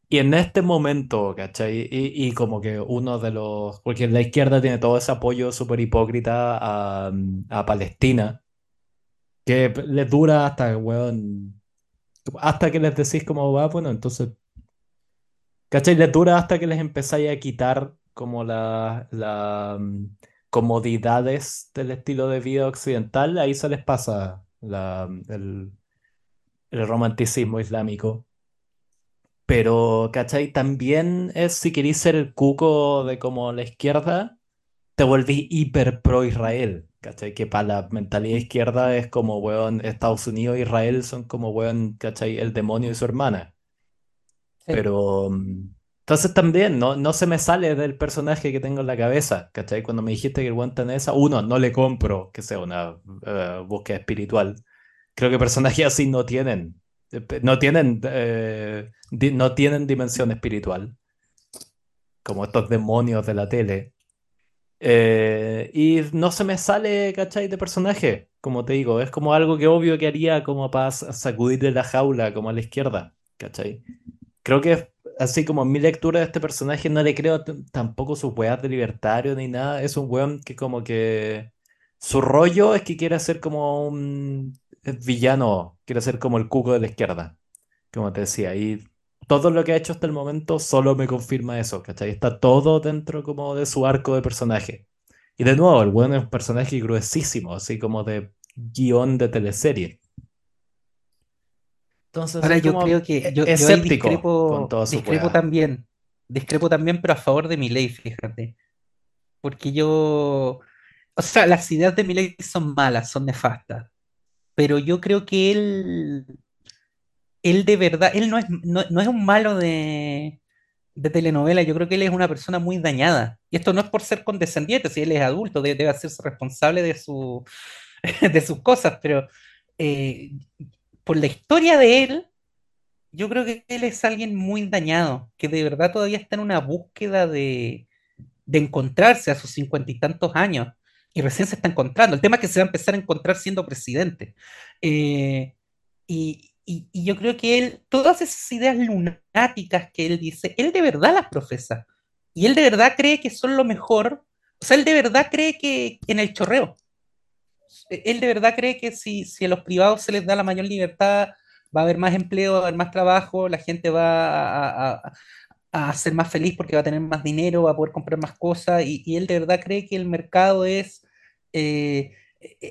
Y en este momento, ¿cachai? Y, como que uno de los... Porque la izquierda tiene todo ese apoyo súper hipócrita a, a, Palestina, que les dura hasta, weón, hasta que les decís cómo va, bueno, entonces... ¿Cachai? Les dura hasta que les empezáis a quitar como las la, comodidades del estilo de vida occidental, ahí se les pasa la, el, el romanticismo islámico. Pero, ¿cachai? También es si queréis ser el cuco de como la izquierda, te volvís hiper pro Israel, ¿cachai? Que para la mentalidad izquierda es como, weón, Estados Unidos e Israel son como, weón, ¿cachai? El demonio y su hermana. Sí. Pero, entonces también, no, no se me sale del personaje que tengo en la cabeza, ¿cachai? Cuando me dijiste que el weón esa, uno, no le compro que sea una uh, búsqueda espiritual. Creo que personajes así no tienen no tienen, eh, no tienen dimensión espiritual, como estos demonios de la tele. Eh, y no se me sale, ¿cachai? De personaje, como te digo, es como algo que obvio que haría como para sacudirle la jaula, como a la izquierda, ¿cachai? Creo que así como en mi lectura de este personaje no le creo tampoco sus weas de libertario ni nada, es un weón que como que su rollo es que quiere ser como un es villano, quiere ser como el cuco de la izquierda, como te decía, y todo lo que ha hecho hasta el momento solo me confirma eso, ¿cachai? Está todo dentro como de su arco de personaje. Y de nuevo, el bueno es un personaje gruesísimo, así como de guion de teleserie. Entonces Ahora soy yo creo como que yo, yo ahí escéptico con discrepo, toda su discrepo weá. también, discrepo también, pero a favor de mi ley, fíjate. Porque yo, o sea, las ideas de mi ley son malas, son nefastas, pero yo creo que él, él de verdad, él no es, no, es un malo de, telenovela, yo creo que él es una persona muy dañada. Y esto no es por ser condescendiente, si él es adulto, debe, hacerse responsable de, su, de sus cosas, pero eh, por la historia de él, yo creo que él es alguien muy dañado, que de verdad todavía está en una búsqueda de encontrarse a sus cincuenta y tantos años. Y recién se está encontrando. El tema es que se va a empezar a encontrar siendo presidente. Eh, y, y- y yo creo que él, todas esas ideas lunáticas que él dice, él de verdad las profesa. Y él de verdad cree que son lo mejor. O sea, él de verdad cree que en el chorreo. Él de verdad cree que si, si a los privados se les da la mayor libertad, va a haber más empleo, va a haber más trabajo, la gente va a, a- a ser más feliz porque va a tener más dinero, va a poder comprar más cosas. Y, él de verdad cree que el mercado es, eh,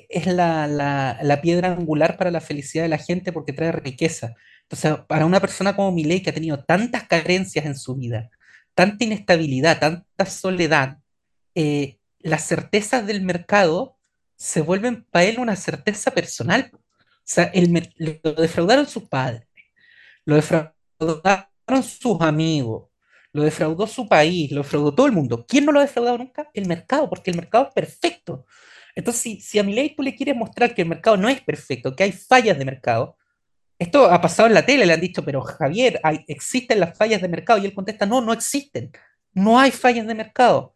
es la, la- piedra angular para la felicidad de la gente porque trae riqueza. Entonces, para una persona como Milei que ha tenido tantas carencias en su vida, tanta inestabilidad, tanta soledad, eh, las certezas del mercado se vuelven para él una certeza personal. O sea, lo defraudaron sus padres, lo defraudaron sus amigos, lo defraudó su país, lo defraudó todo el mundo. ¿Quién no lo ha defraudado nunca? El mercado, porque el mercado es perfecto. Entonces, si, si a Milei tú le quieres mostrar que el mercado no es perfecto, que hay fallas de mercado, esto ha pasado en la tele, le han dicho, pero Javier, hay, existen las fallas de mercado, y él contesta, no, no existen, no hay fallas de mercado.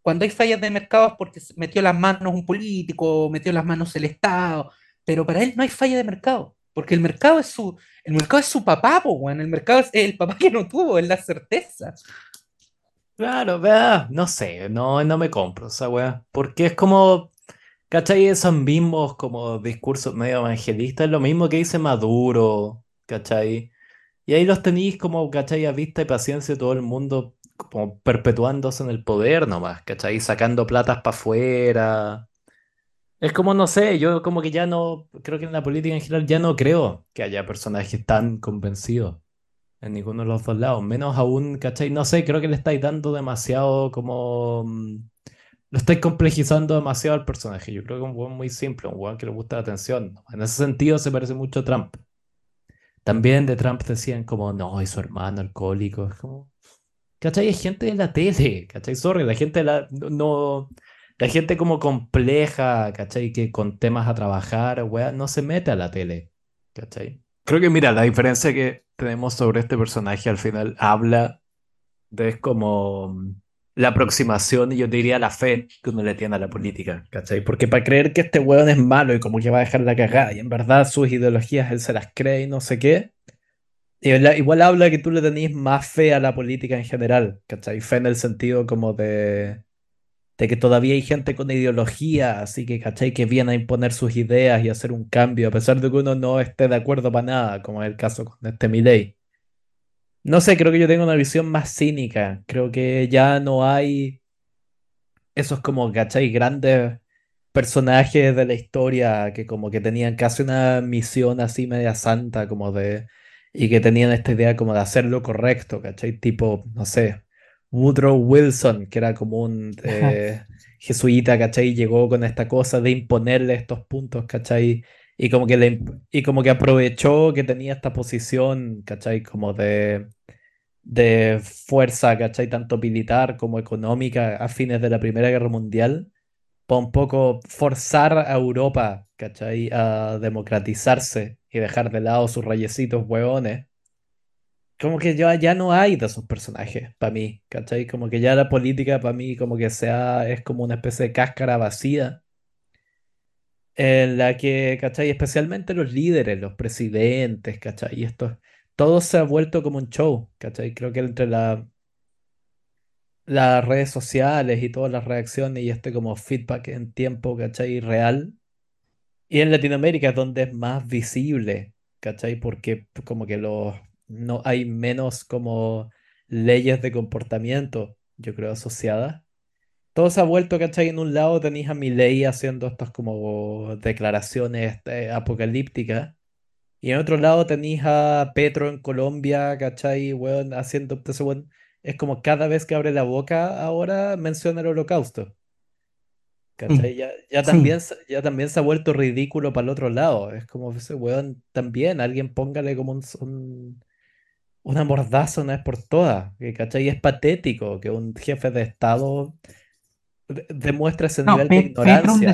Cuando hay fallas de mercado es porque metió las manos un político, metió las manos el Estado, pero para él no hay falla de mercado, porque el mercado es su, el mercado es su papá, po, weón, el mercado es el papá que no tuvo, es la certeza. Claro, vea, no sé, no, no me compro esa weá. Porque es como, ¿cachai? Esos mismos como discursos medio evangelistas, es lo mismo que dice Maduro, ¿cachai? Y ahí los tenéis como, ¿cachai? A vista y paciencia todo el mundo, como perpetuándose en el poder nomás, ¿cachai? Sacando platas para afuera. Es como, no sé, yo como que ya no, creo que en la política en general ya no creo que haya personajes tan convencidos en ninguno de los dos lados, menos aún, ¿cachai? No sé, creo que le estáis dando demasiado como... mm, Lo estáis complejizando demasiado al personaje. Yo creo que es un weón muy simple, un weón que le gusta la atención. En ese sentido se parece mucho a Trump. También de Trump decían como, no, y su hermano alcohólico. Es como, ¿cachai? Es gente de la tele, ¿cachai? Sorry, la gente la, no- la gente como compleja, ¿cachai? Que con temas a trabajar, weá, no se mete a la tele, ¿cachai? Creo que, mira, la diferencia que tenemos sobre este personaje al final habla de como mm, la aproximación y yo diría la fe que uno le tiene a la política, ¿cachai? Porque para creer que este weón es malo y como que va a dejar la cagada y en verdad sus ideologías él se las cree y no sé qué, igual habla que tú le tenés más fe a la política en general, ¿cachai? Fe en el sentido como de, de que todavía hay gente con ideología, así que, ¿cachai? Que viene a imponer sus ideas y hacer un cambio, a pesar de que uno no esté de acuerdo para nada, como es el caso con este Milei. No sé, creo que yo tengo una visión más cínica. Creo que ya no hay esos como, ¿cachai? Grandes personajes de la historia que como que tenían casi una misión así media santa, como de... Y que tenían esta idea como de hacer lo correcto, ¿cachai? Tipo, no sé, Woodrow Wilson, que era como un eh, jesuita, ¿cachai? Llegó con esta cosa de imponerle estos puntos, ¿cachai? Y como que, le, y como que aprovechó que tenía esta posición, ¿cachai? Como de de fuerza, ¿cachai? Tanto militar como económica a fines de la Primera Guerra Mundial, para un poco forzar a Europa, ¿cachai? A democratizarse y dejar de lado sus rayecitos hueones. Como que ya, ya no hay de esos personajes, para mí, ¿cachai? Como que ya la política para mí como que sea, es como una especie de cáscara vacía en la que, ¿cachai? Especialmente los líderes, los presidentes, ¿cachai? Y esto, todo se ha vuelto como un show, ¿cachai? Creo que entre la, las redes sociales y todas las reacciones y este como feedback en tiempo, ¿cachai? Real. Y en Latinoamérica es donde es más visible, ¿cachai? Porque como que los, no hay menos como leyes de comportamiento, yo creo, asociadas. Todo se ha vuelto, ¿cachai? En un lado tenéis a Milei haciendo estas como declaraciones eh, apocalípticas Y en otro lado tenéis a Petro en Colombia, ¿cachai? Weón, haciendo ese weón. Es como cada vez que abre la boca ahora menciona el holocausto. Sí, ¿Cachai? Ya, ya también, se- ya también se ha vuelto ridículo para el otro lado. Es como ese weón también, alguien póngale como un, un- una mordaza una vez por todas. que, ¿Cachai? Es patético que un jefe de Estado de- demuestre ese No, nivel de un ignorancia.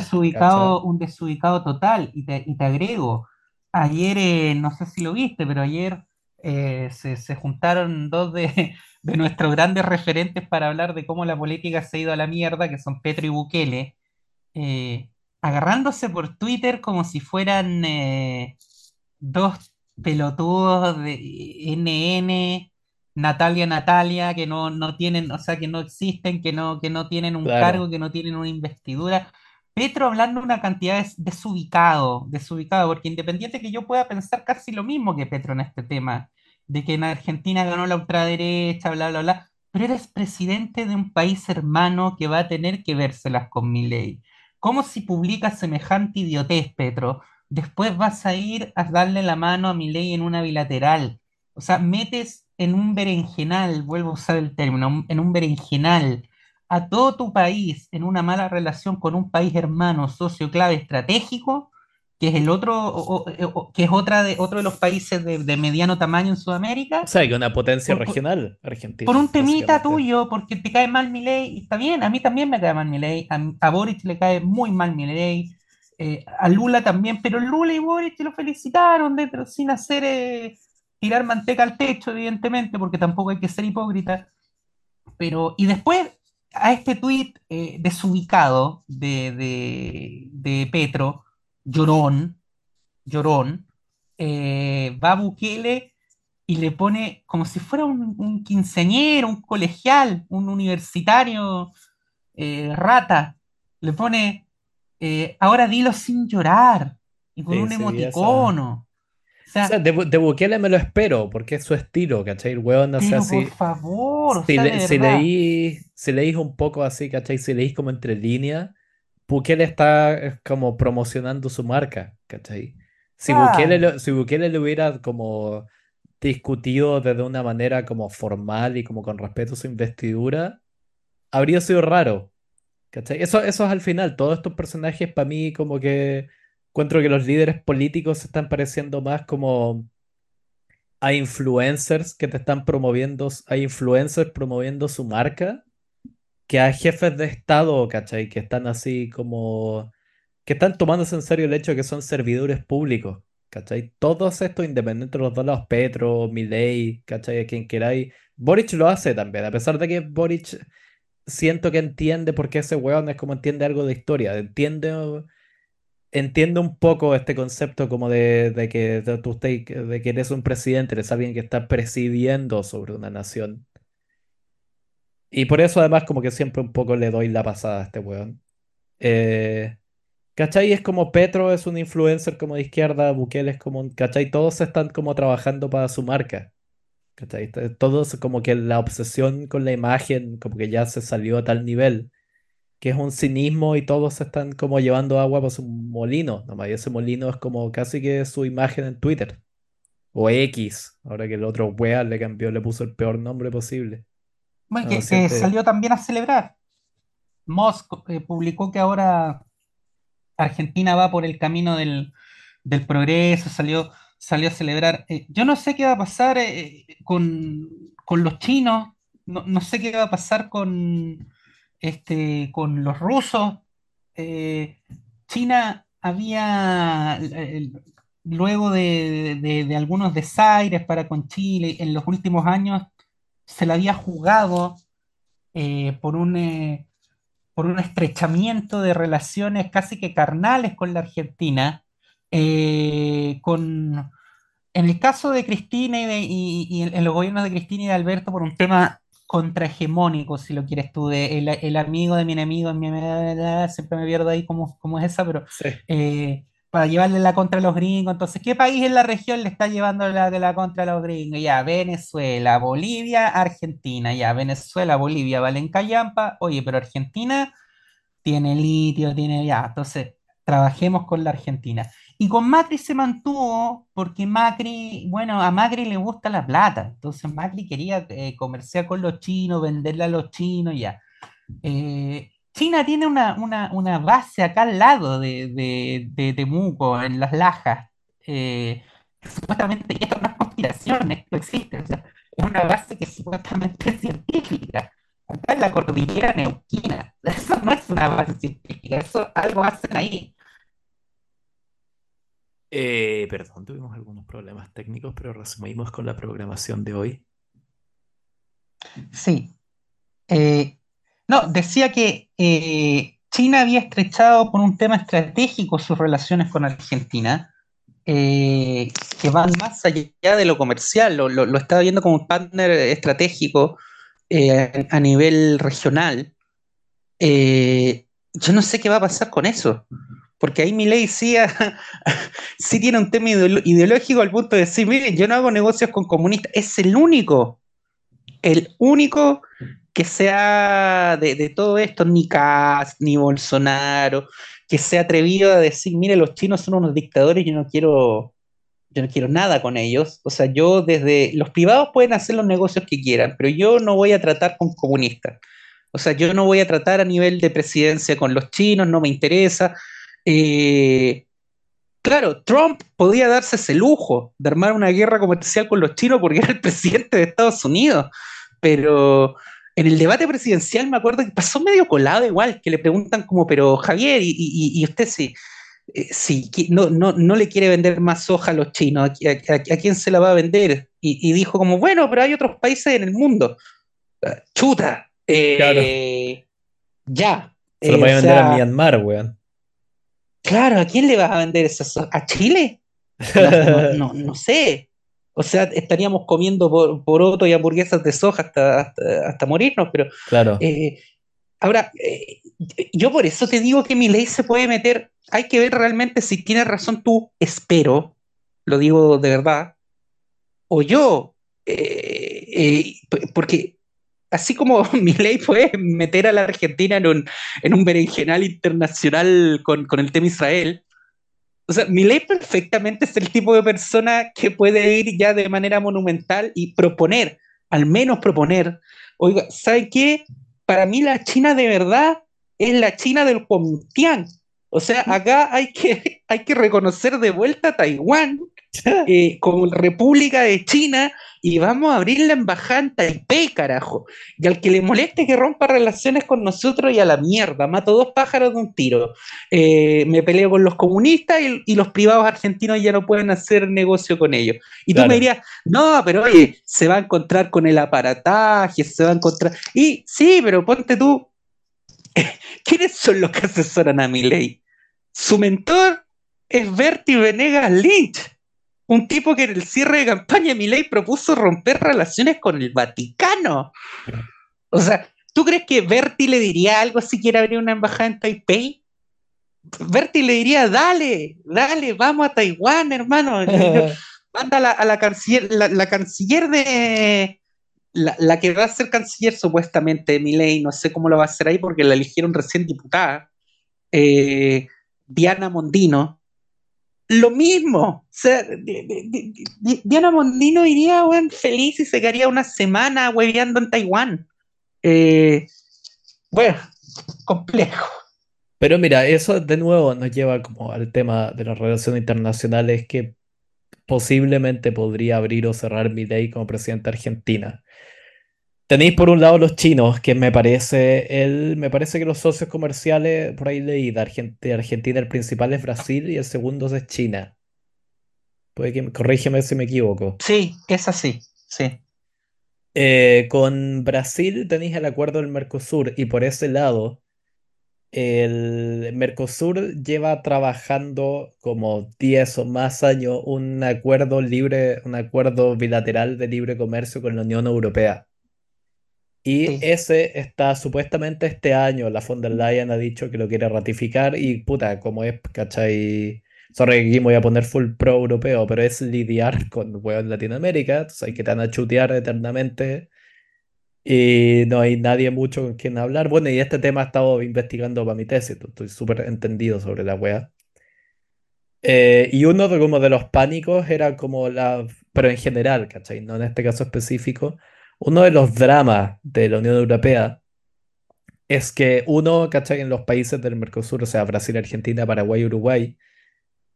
Un desubicado total, y te, y te agrego, ayer, eh, no sé si lo viste, pero ayer eh, se, se juntaron dos de, de nuestros grandes referentes para hablar de cómo la política se ha ido a la mierda, que son Petro y Bukele, eh, agarrándose por Twitter como si fueran eh, dos pelotudos de NN, Natalia, Natalia, que no, no tienen, o sea, que no existen, que no, que no tienen un Claro. cargo, que no tienen una investidura. Petro hablando una cantidad de desubicado, desubicado, porque independiente que yo pueda pensar casi lo mismo que Petro en este tema, de que en Argentina ganó la ultraderecha, bla, bla, bla, pero eres presidente de un país hermano que va a tener que vérselas con mi ley. ¿Cómo si publicas semejante idiotez, Petro? Después vas a ir a darle la mano a Milei en una bilateral. O sea, metes en un berenjenal, vuelvo a usar el término, en un berenjenal a todo tu país en una mala relación con un país hermano, socio clave estratégico, que es el otro, o- o- o- que es otra de, otro de los países de, de mediano tamaño en O Sudamérica, sea, que una potencia por, por- regional, por Argentina, un temita tuyo, porque te cae mal Milei, está bien, a mí también me cae mal Milei, a, a Boric le cae muy mal Milei, eh, a Lula también, pero Lula y Boric lo felicitaron de, pero sin hacer eh, tirar manteca al techo, evidentemente, porque tampoco hay que ser hipócrita. Pero, y después a este tuit eh, desubicado de, de, Petro, llorón, llorón, va Bukele y le pone como si fuera un, un quinceañero, un colegial, un universitario rata, le pone eh, ahora dilo sin llorar y con Sí, un emoticono. O O sea, sea, de, de Bukele me lo espero, porque es su estilo, ¿cachai? El weón, o sea, pero por si, favor, o si, sea, le- si verdad. leí, si leís un poco así, ¿cachai? Si leís como entre líneas, Bukele está eh, como promocionando su marca, ¿cachai? Si Bukele, Claro. lo- si Bukele lo hubiera como discutido desde una manera como formal y como con respeto a su investidura, habría sido raro, ¿cachai? Eso, eso es al final, todos estos personajes para mí como que encuentro que los líderes políticos se están pareciendo más como a influencers que te están promoviendo, a influencers promoviendo su marca, que a jefes de Estado, ¿cachai? Que están así como, que están tomándose en serio el hecho de que son servidores públicos, ¿cachai? Todos estos, independientes de los dos lados, Petro, Milei, ¿cachai? A quien queráis. Boric lo hace también, a pesar de que Boric siento que entiende por qué ese weón es como entiende algo de historia, entiende entiendo un poco este concepto como de, de que tú de que eres un presidente, eres alguien que está presidiendo sobre una nación. Y por eso además como que siempre un poco le doy la pasada a este weón. Eh, ¿cachai? Es como Petro es un influencer como de izquierda, Bukele es como un... ¿cachai? Todos están como trabajando para su marca. ¿Cachai? Todos como que la obsesión con la imagen como que ya se salió a tal nivel que es un cinismo y todos están como llevando agua para su molino, nomás, y ese molino es como casi que su imagen en Twitter, o X, ahora que el otro wea le cambió, le puso el peor nombre posible. Bueno, No, que, que salió también a celebrar. Musk eh, publicó que ahora Argentina va por el camino del, del progreso, salió, salió a celebrar. Eh, yo no sé qué va a pasar eh, con, con los chinos, no, no sé qué va a pasar con, este, con los rusos. Eh, China había, luego de, de- de algunos desaires para con Chile en los últimos años, se la había jugado por un... por un estrechamiento de relaciones casi que carnales con la Argentina, eh, con, en el caso de Cristina y, de- y- y en en los gobiernos de Cristina y de Alberto por un tema contrahegemónico, si lo quieres tú, de el, el amigo de mi enemigo, es mi siempre me pierdo ahí cómo, cómo es esa, pero sí, eh, para llevarle la contra a los gringos, entonces, ¿qué país en la región le está llevando la, la contra a los gringos? Ya, Venezuela, Bolivia, Argentina, ya, Venezuela, Bolivia, valen callampa, oye, pero Argentina tiene litio, tiene ya. Entonces, trabajemos con la Argentina. Y con Macri se mantuvo porque Macri, bueno, a Macri le gusta la plata, entonces Macri quería eh, comerciar con los chinos, venderle a los chinos, ya. Eh, China tiene una, una- una base acá al lado de, de, Temuco, en las Lajas. Eh, supuestamente, y esto no es conspiración, esto existe, o sea, es una base que supuestamente es científica. Acá en la cordillera neuquina. Eso no es una base científica, eso algo hacen ahí. Eh, perdón, tuvimos algunos problemas técnicos, pero resumimos con la programación de hoy. Sí. Eh, no, decía que eh, China había estrechado por un tema estratégico sus relaciones con Argentina, eh, que van más allá de lo comercial, lo, lo- estaba viendo como un partner estratégico eh, a nivel regional. Yo no sé qué va a pasar con eso, porque ahí sí, ha- sí tiene un tema ideológico al punto de decir, miren, yo no hago negocios con comunistas, es el único el único que sea de, de todo esto, ni Kast, ni Bolsonaro, que se ha atrevido a decir, mire, los chinos son unos dictadores, yo no quiero, yo no quiero nada con ellos. O sea, yo desde, los privados pueden hacer los negocios que quieran, pero yo no voy a tratar con comunistas. O sea, yo no voy a tratar a nivel de presidencia con los chinos, no me interesa. Eh, Claro, Trump podía darse ese lujo de armar una guerra comercial con los chinos porque era el presidente de Estados Unidos, pero en el debate presidencial me acuerdo que pasó medio colado igual, que le preguntan como, pero Javier, ¿y, y- y usted sí, eh, no, no, no le quiere vender más soja a los chinos? ¿A, a- quién se la va a vender? Y, y dijo como, bueno, pero hay otros países en el mundo. Ah, Chuta, Claro. eh, ya. Se lo eh, voy a vender a Myanmar, weón. Claro, ¿a quién le vas a vender esa soja? ¿A Chile? No, no, sé. O sea, estaríamos comiendo por, poroto y hamburguesas de soja hasta, hasta, hasta morirnos, pero Claro, eh, ahora, eh, yo por eso te digo que mi ley se puede meter. Hay que ver realmente si tienes razón tú, espero, lo digo de verdad, o yo, eh, porque así como mi ley puede meter a la Argentina en un, en un berenjenal internacional con, con el tema Israel, o sea, Milei perfectamente es el tipo de persona que puede ir ya de manera monumental y proponer, al menos proponer, oiga, ¿sabe qué? Para mí la China de verdad es la China del Kuomintang. O sea, acá hay que, hay que reconocer de vuelta a Taiwán eh, como República de China y vamos a abrir la embajada en Taipei, carajo. Y al que le moleste que rompa relaciones con nosotros y a la mierda, mato dos pájaros de un tiro. Eh, me peleo con los comunistas y, y los privados argentinos ya no pueden hacer negocio con ellos. Y tú me dirías, no, pero oye, se va a encontrar con el aparataje, se va a encontrar... Y sí, pero ponte tú, ¿quiénes son los que asesoran a mi ley? Su mentor es Bertie Venegas Lynch, un tipo que en el cierre de campaña de Milei propuso romper relaciones con el Vaticano. O sea, ¿tú crees que Bertie le diría algo si quiere abrir una embajada en Taipei? Bertie le diría, dale, dale, vamos a Taiwán, hermano. Manda a la, a la canciller, la, la canciller de, la, la que va a ser canciller supuestamente de Milei, no sé cómo lo va a hacer ahí porque la eligieron recién diputada, eh, Diana Mondino, lo mismo. Diana Mondino iría feliz y se quedaría una semana hueveando en Taiwán. Eh, bueno, complejo. Pero mira, eso de nuevo nos lleva como al tema de las relaciones internacionales que posiblemente podría abrir o cerrar Milei como presidente de Argentina. Tenéis por un lado los chinos, que me parece, el, me parece que los socios comerciales, por ahí leí, de Argen- de Argentina el principal es Brasil y el segundo es China. Puede que, corrígeme si me equivoco. Sí, es así. Sí. Eh, con Brasil tenéis el acuerdo del Mercosur y por ese lado el Mercosur lleva trabajando como 10 o más años un acuerdo libre, un acuerdo bilateral de libre comercio con la Unión Europea. Y Sí. ese está supuestamente este año, la von der Leyen ha dicho que lo quiere ratificar y puta, como es, ¿cachai? Sorry, aquí me voy a poner full pro europeo, pero es lidiar con huevos en Latinoamérica, entonces hay que te van a chutear eternamente y no hay nadie mucho con quien hablar. Bueno, y este tema he estado investigando para mi tesis, estoy súper entendido sobre la wea. Eh, y uno de, como de los pánicos era como la, pero en general, ¿cachai? No en este caso específico, uno de los dramas de la Unión Europea es que uno, ¿cachai? En los países del Mercosur, o sea, Brasil, Argentina, Paraguay, Uruguay,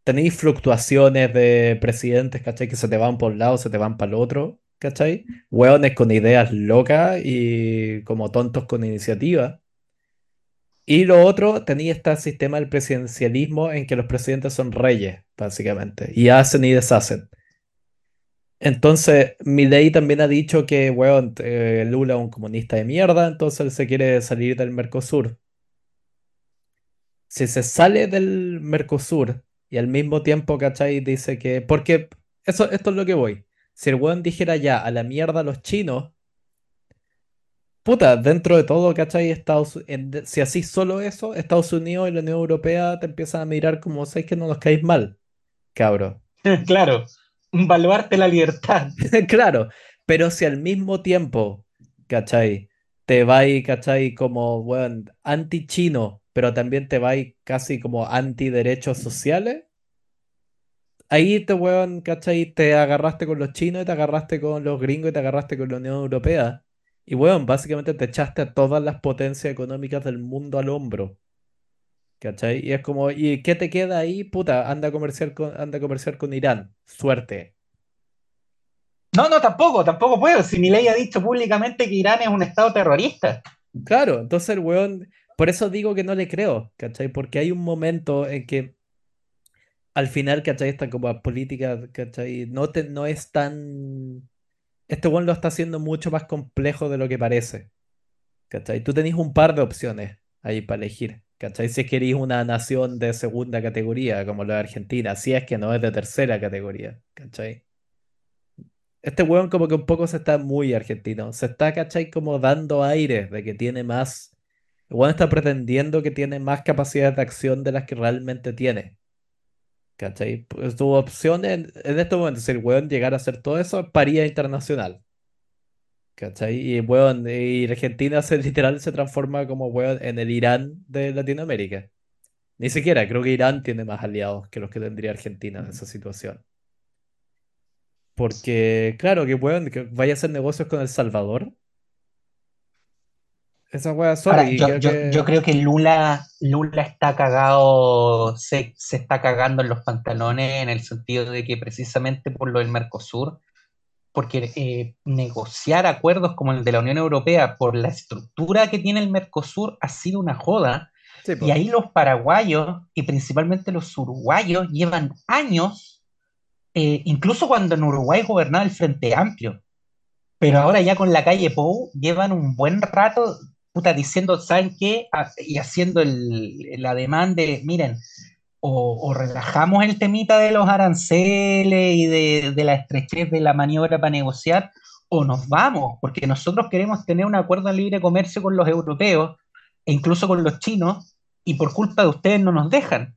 tenéis fluctuaciones de presidentes, ¿cachai? Que se te van por un lado, se te van para el otro, ¿cachai? Hueones con ideas locas y como tontos con iniciativa. Y lo otro, tenía este sistema del presidencialismo en que los presidentes son reyes, básicamente, y hacen y deshacen. Entonces, Milei también ha dicho que, weón, eh, Lula es un comunista de mierda, entonces él se quiere salir del Mercosur. Si se sale del Mercosur y al mismo tiempo, ¿cachai? Dice que. Porque eso, esto es lo que voy. Si el weón dijera ya a la mierda a los chinos, puta, dentro de todo, ¿cachai? Estados, en- si así solo eso, Estados Unidos y la Unión Europea te empiezan a mirar como, ¿sabes que no nos caéis mal, cabro? Claro, un baluarte la libertad. Claro, pero si al mismo tiempo, ¿cachai? Te vais, ¿cachai? Como, weón, anti-chino, pero también te vais casi como anti-derechos sociales. Ahí te, weón, ¿cachai? Te agarraste con los chinos te agarraste con los gringos y te agarraste con la Unión Europea. Y, weón, básicamente te echaste a todas las potencias económicas del mundo al hombro, ¿cachai? Y es como, ¿y qué te queda ahí? Puta, anda a comerciar con, anda a comerciar con Irán. Suerte. No, no, tampoco, tampoco puedo. Si Milei ha dicho públicamente que Irán es un estado terrorista. Claro, entonces el weón, por eso digo que no le creo, ¿cachai? Porque hay un momento en que al final, ¿cachai? Esta como política, ¿cachai? No, te, no es tan... Este weón lo está haciendo mucho más complejo de lo que parece, ¿cachai? Tú tenés un par de opciones ahí para elegir, ¿cachai? Si querés una nación de segunda categoría, como la de Argentina, si es que no es de tercera categoría, ¿cachai? Este weón como que un poco se está muy argentino, se está, ¿cachai? Como dando aires de que tiene más... El weón está pretendiendo que tiene más capacidades de acción de las que realmente tiene. ¿Cachai? Pues tu opción en, en este momento, si el weón llegara a hacer todo eso, es paría internacional. ¿Cachai? Y weón, y Argentina se, literal se transforma como weón en el Irán de Latinoamérica. Ni siquiera, creo que Irán tiene más aliados que los que tendría Argentina en esa situación. Porque, claro, que weón, que vaya a hacer negocios con El Salvador. Esa weá, sorry, yo, creo yo, yo que. creo que Lula, Lula está cagado, se, se está cagando en los pantalones en el sentido de que precisamente por lo del Mercosur, porque eh, negociar acuerdos como el de la Unión Europea por la estructura que tiene el Mercosur ha sido una joda. Sí, Y ahí los paraguayos y principalmente los uruguayos llevan años, eh, incluso cuando en Uruguay gobernaba el Frente Amplio, pero ahora ya con la calle Pou llevan un buen rato, puta, diciendo, ¿saben qué? Ah, Y haciendo el, la demanda de, miren, o, o relajamos el temita de los aranceles y de, de la estrechez de la maniobra para negociar, o nos vamos, porque nosotros queremos tener un acuerdo de libre comercio con los europeos e incluso con los chinos, y por culpa de ustedes no nos dejan.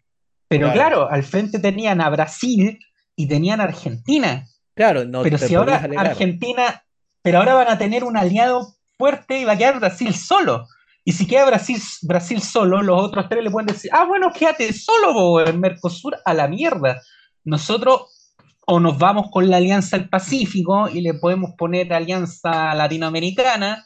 Pero Claro. claro, al frente tenían a Brasil y tenían a Argentina. Claro, no Pero si ahora alegar. Argentina, pero ahora van a tener un aliado fuerte y va a quedar Brasil solo. Y si queda Brasil, Brasil solo, los otros tres le pueden decir, ah, bueno, quédate solo, bo, el Mercosur a la mierda. Nosotros o nos vamos con la Alianza del Pacífico y le podemos poner Alianza Latinoamericana,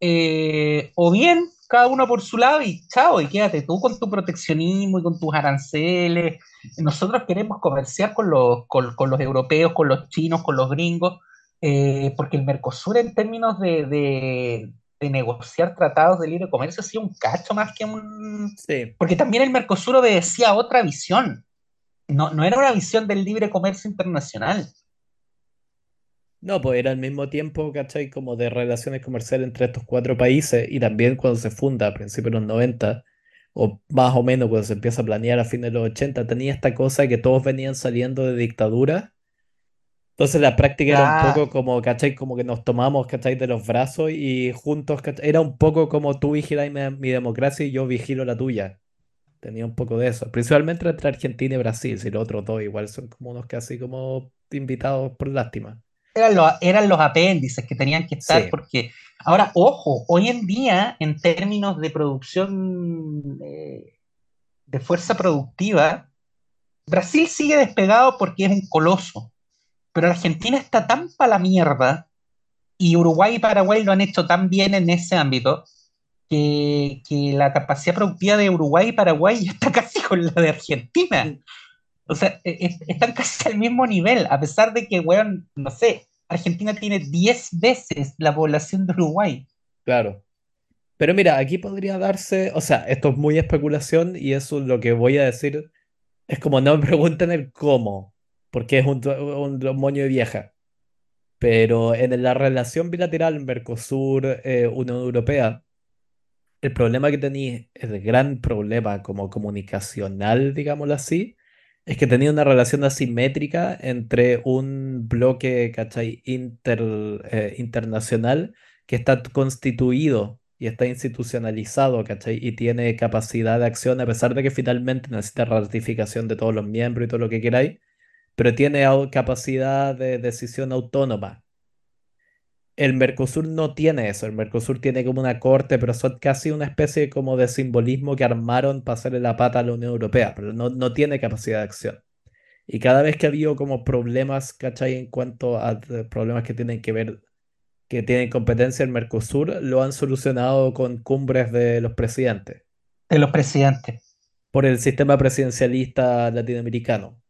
eh, o bien cada uno por su lado y chao, y quédate tú con tu proteccionismo y con tus aranceles. Nosotros queremos comerciar con los, con, los europeos, con los chinos, con los gringos, eh, porque el Mercosur en términos de, de, negociar tratados de libre comercio ha sido un cacho más que un... Sí. Porque también el Mercosur obedecía a otra visión. No, no era una visión del libre comercio internacional. No, pues era al mismo tiempo, ¿cachai? Como de relaciones comerciales entre estos cuatro países y también cuando se funda a principios de los 90 o más o menos cuando se empieza a planear a fines de los 80, tenía esta cosa que todos venían saliendo de dictadura. Entonces la práctica era un poco como, ¿cachai? Como que nos tomamos, ¿cachai? De los brazos y juntos, ¿cachai? Era un poco como tú vigilas mi, mi democracia y yo vigilo la tuya. Tenía un poco de eso. Principalmente entre Argentina y Brasil, si los otros dos igual son como unos casi como invitados por lástima. eran los, eran los apéndices que tenían que estar, Sí. porque ahora, ojo, hoy en día, en términos de producción eh, de fuerza productiva, Brasil sigue despegado porque es un coloso, pero Argentina está tan para la mierda y Uruguay y Paraguay lo han hecho tan bien en ese ámbito que, que la capacidad productiva de Uruguay y Paraguay ya está casi con la de Argentina. O sea, e- e- están casi al mismo nivel, a pesar de que, weón, no sé, Argentina tiene 10 veces la población de Uruguay. Claro. Pero mira, aquí podría darse, o sea, esto es muy especulación y eso lo que voy a decir es como no me pregunten el cómo, porque es un, un, moño de vieja. Pero en la relación bilateral Mercosur-Unión Europea, el problema que tenéis, el gran problema como comunicacional, digámoslo así, es que tenía una relación asimétrica entre un bloque, ¿cachai? Inter, eh, internacional que está constituido y está institucionalizado, ¿cachai? Y tiene capacidad de acción a pesar de que finalmente necesita ratificación de todos los miembros y todo lo que queráis, pero tiene capacidad de decisión autónoma. El Mercosur no tiene eso, el Mercosur tiene como una corte, pero son casi una especie como de simbolismo que armaron para hacerle la pata a la Unión Europea, pero no, no tiene capacidad de acción. Y cada vez que ha habido como problemas, ¿cachai? En cuanto a problemas que tienen que ver, que tienen competencia el Mercosur, lo han solucionado con cumbres de los presidentes, de los presidentes. por el sistema presidencialista latinoamericano.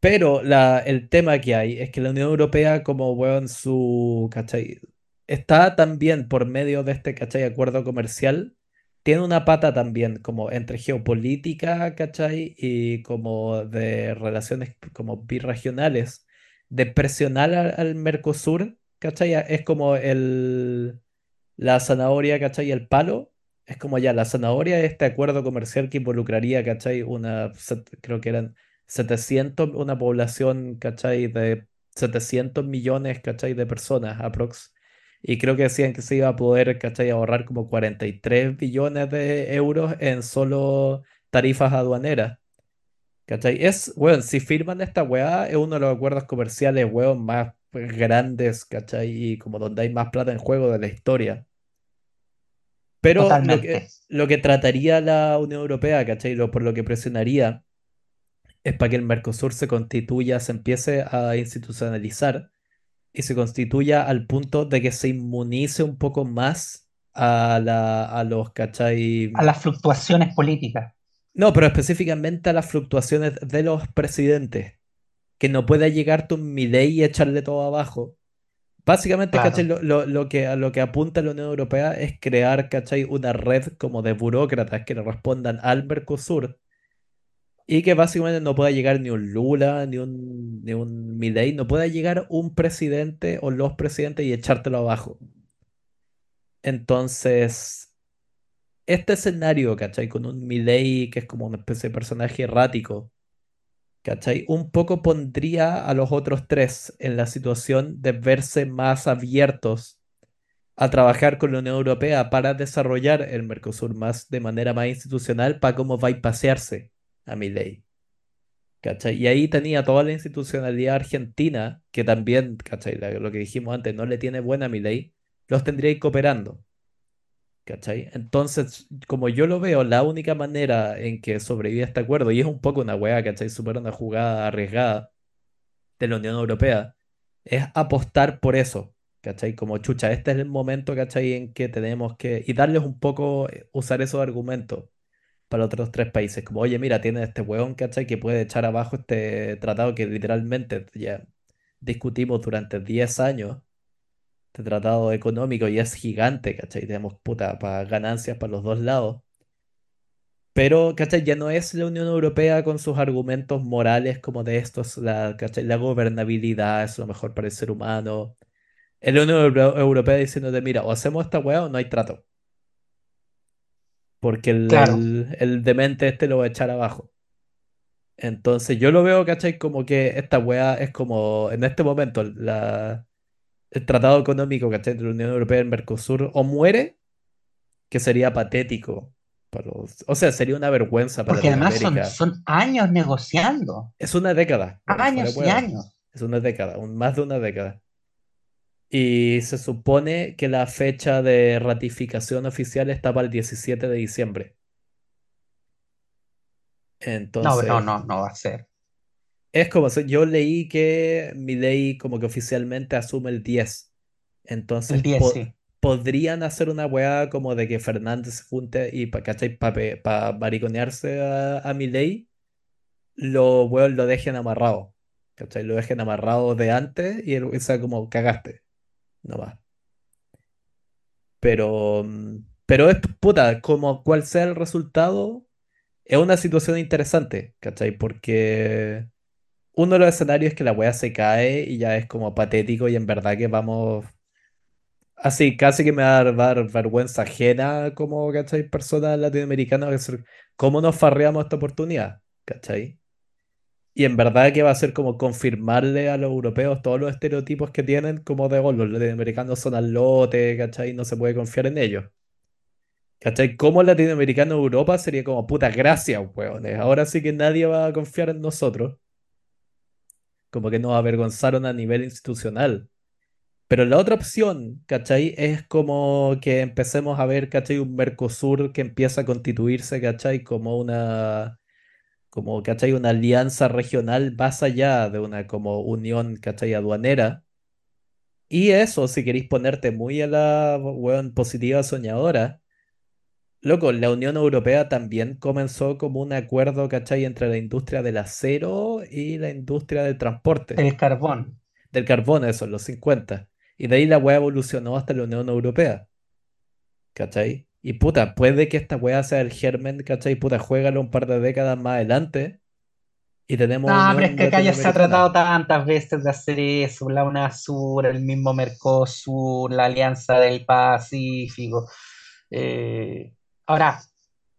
Pero la, el tema que hay es que la Unión Europea, como weón, su, ¿cachai? Está también por medio de este, ¿cachai? Acuerdo comercial, tiene una pata también como entre geopolítica, ¿cachai? Y como de relaciones como birregionales, de presionar al, al Mercosur, ¿cachai? Es como el, la zanahoria, ¿cachai? El palo. Es como ya, la zanahoria es este acuerdo comercial que involucraría, ¿cachai? Una, creo que eran 700, una población, ¿cachai? De 700 millones, ¿cachai? De personas, aprox. Y creo que decían que se iba a poder, ¿cachai? Ahorrar como 43 billones de euros en solo tarifas aduaneras. ¿Cachai? Es, weón, si firman esta weá, es uno de los acuerdos comerciales, weón, más grandes, ¿cachai? Y como donde hay más plata en juego de la historia. Pero lo que, lo que trataría la Unión Europea, ¿cachai? Lo, por lo que presionaría es para que el Mercosur se constituya, se empiece a institucionalizar y se constituya al punto de que se inmunice un poco más a, la, a los, ¿cachai? A las fluctuaciones políticas. No, pero específicamente a las fluctuaciones de los presidentes. Que no pueda llegar tu Milei y echarle todo abajo. Básicamente, Claro. ¿cachai? Lo, lo- lo que, a lo que apunta la Unión Europea es crear, ¿cachai? Una red como de burócratas que le respondan al Mercosur y que básicamente no pueda llegar ni un Lula, ni un, ni no pueda llegar un presidente o los presidentes y echártelo abajo. Entonces, este escenario, ¿cachai? Con un Milei que es como una especie de personaje errático, ¿cachai? Un poco pondría a los otros tres en la situación de verse más abiertos a trabajar con la Unión Europea para desarrollar el Mercosur más de manera más institucional para cómo va a Milei. ¿Cachai? Y ahí tenía toda la institucionalidad argentina, que también, ¿cachai? Lo que dijimos antes, no le tiene buena a Milei, los tendría cooperando. ¿Cachai? Entonces, como yo lo veo, la única manera en que sobrevive este acuerdo, y es un poco una weá, ¿cachai? Súper una jugada arriesgada de la Unión Europea, es apostar por eso, ¿cachai? Como chucha, este es el momento, ¿cachai? En que tenemos que, y darles un poco, eh, usar esos argumentos para otros tres países, como, oye, mira, tiene este weón, ¿cachai? Que puede echar abajo este tratado que literalmente ya discutimos durante 10 años este tratado económico y es gigante, ¿cachai? Tenemos puta para ganancias para los dos lados. Pero, ¿cachai? Ya no es la Unión Europea con sus argumentos morales como de estos, la, ¿cachai? La gobernabilidad es lo mejor para el ser humano. Es la Unión Euro- Europea diciéndote, mira, o hacemos esta weá o no hay trato. Porque el, Claro. el, el demente este lo va a echar abajo. Entonces yo lo veo, ¿cachai? Como que esta weá es como, en este momento, la, el tratado económico, ¿cachai? De la Unión Europea y el Mercosur o muere, que sería patético. para los- o sea, sería una vergüenza para Porque además son, son años negociando. Es una década. Años y años. Es una década, un- más de una década. Y se supone que la fecha de ratificación oficial está para el 17 de diciembre. No, no, Entonces, no, no va a ser. es como yo leí que mi ley como que oficialmente asume el 10. El Entonces, 10, po- sí. podrían hacer una weá como de que Fernández se junte y, pa- ¿cachai? Para mariconearse a, a Milei, lo, weón, lo dejen amarrado. ¿Cachai? Lo dejen amarrado de antes y o sea, como cagaste. No va. Pero, mm, pero es puta, como cual sea el resultado, es una situación interesante, ¿cachai? Porque uno de los escenarios es que la weá se cae y ya es como patético y en verdad que vamos así, casi que me va a dar, vergüenza ajena como, ¿cachai? Personas latinoamericanas, ¿cómo nos farreamos esta oportunidad? ¿Cachai? Y en verdad que va a ser como confirmarle a los europeos todos los estereotipos que tienen, como de, oh, los latinoamericanos son al lote, ¿cachai? No se puede confiar en ellos. ¿Cachai? Como latinoamericano Europa sería como puta gracias, weones. Ahora sí que nadie va a confiar en nosotros. Como que nos avergonzaron a nivel institucional. Pero la otra opción, ¿cachai? Es como que empecemos a ver, ¿cachai? Un Mercosur que empieza a constituirse, ¿cachai? Como una, como, ¿cachai? Una alianza regional más allá de una como unión, ¿cachai? Aduanera. Y eso, si queréis ponerte muy a la, weón, positiva soñadora. Loco, la Unión Europea también comenzó como un acuerdo, ¿cachai? Entre la industria del acero y la industria del transporte, El carbón. del carbón, eso, en los 50. Y de ahí la weá evolucionó hasta la Unión Europea, ¿cachai? Y puta, puede que esta weá sea el germen, ¿cachai? Puta, juégalo un par de décadas más adelante y tenemos No, pero es que acá ya se ha tratado tantas veces de hacer eso, la UNASUR, el mismo Mercosur, la Alianza del Pacífico. Eh, ahora,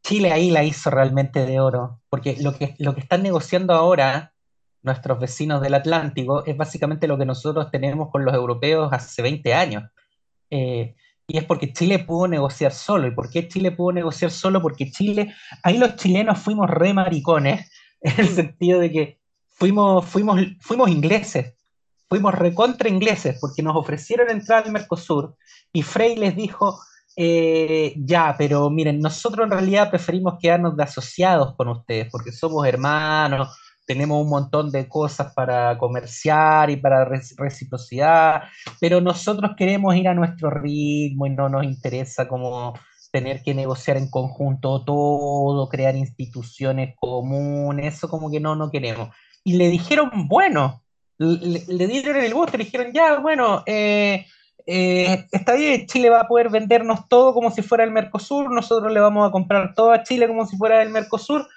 Chile ahí la hizo realmente de oro, porque lo que, lo que están negociando ahora nuestros vecinos del Atlántico es básicamente lo que nosotros tenemos con los europeos hace 20 años. Eh, y es porque Chile pudo negociar solo. ¿Y por qué Chile pudo negociar solo? Porque Chile, ahí los chilenos fuimos re maricones, en el sentido de que fuimos, fuimos, fuimos ingleses, fuimos recontra ingleses, porque nos ofrecieron entrar al Mercosur y Frey les dijo, eh, ya, pero miren, nosotros en realidad preferimos quedarnos de asociados con ustedes, porque somos hermanos, tenemos un montón de cosas para comerciar y para reci- reciprocidad, pero nosotros queremos ir a nuestro ritmo y no nos interesa como tener que negociar en conjunto todo, crear instituciones comunes, eso como que no, no queremos. Y le dijeron, bueno, le, le dieron el gusto, le dijeron, ya, bueno, eh, eh, está bien, Chile va a poder vendernos todo como si fuera el Mercosur, nosotros le vamos a comprar todo a Chile como si fuera el Mercosur,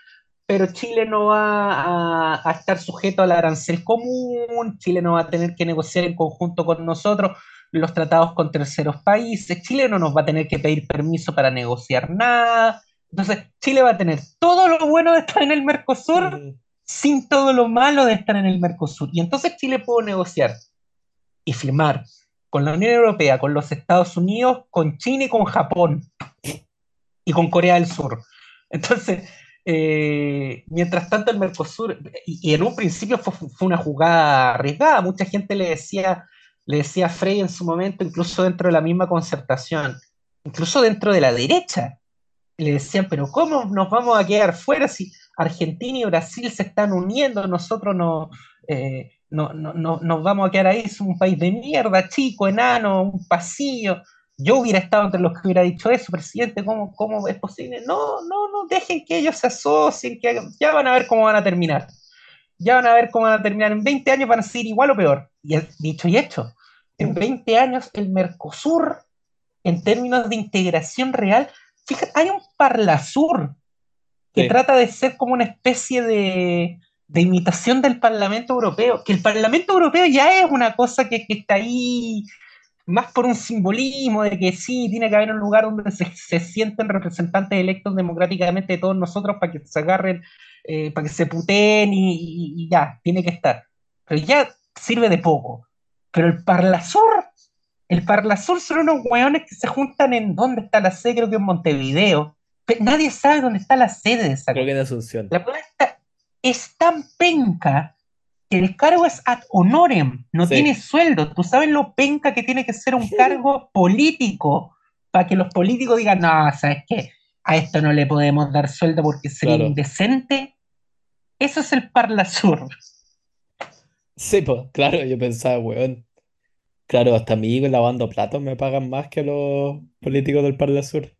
pero Chile no va a, a estar sujeto al arancel común, Chile no va a tener que negociar en conjunto con nosotros los tratados con terceros países, Chile no nos va a tener que pedir permiso para negociar nada. Entonces, Chile va a tener todo lo bueno de estar en el Mercosur Ujú. sin todo lo malo de estar en el Mercosur. Y entonces Chile pudo negociar y firmar con la Unión Europea, con los Estados Unidos, con China y con Japón y con Corea del Sur. Entonces, eh, mientras tanto el Mercosur, y, en un principio fue, fue una jugada arriesgada, mucha gente le decía, le decía a Frey en su momento, incluso dentro de la misma concertación, incluso dentro de la derecha, le decían, pero ¿cómo nos vamos a quedar fuera si Argentina y Brasil se están uniendo? Nosotros no, eh, no, no, no, nos vamos a quedar ahí, es un país de mierda, chico, enano, un pasillo. Yo hubiera estado entre los que hubiera dicho eso, presidente, ¿cómo, cómo es posible? No, no, no, dejen que ellos se asocien, que ya van a ver cómo van a terminar. Ya van a ver cómo van a terminar. En 20 años van a seguir igual o peor. Y es dicho y hecho. En 20 años el Mercosur, en términos de integración real, fíjate, hay un Parlasur que Sí. trata de ser como una especie de, de imitación del Parlamento Europeo, que el Parlamento Europeo ya es una cosa que, que está ahí más por un simbolismo de que sí, tiene que haber un lugar donde se, se sienten representantes electos democráticamente de todos nosotros para que se agarren, eh, para que se puteen y, y- y ya, tiene que estar. Pero ya sirve de poco. Pero el Parlasur, el Parlasur son unos hueones que se juntan en dónde está la sede, creo que en Montevideo. Pe- Nadie sabe dónde está la sede de esa Creo que en Asunción. la está- es tan penca el cargo es ad honorem, no Sí. tiene sueldo. Tú sabes lo penca que tiene que ser un cargo político para que los políticos digan, no, ¿sabes qué? A esto no le podemos dar sueldo porque sería Claro. indecente. Eso es el Parla Sur. Sí, pues, claro, yo pensaba, weón. Claro, hasta a mí lavando platos me pagan más que los políticos del Parla Sur.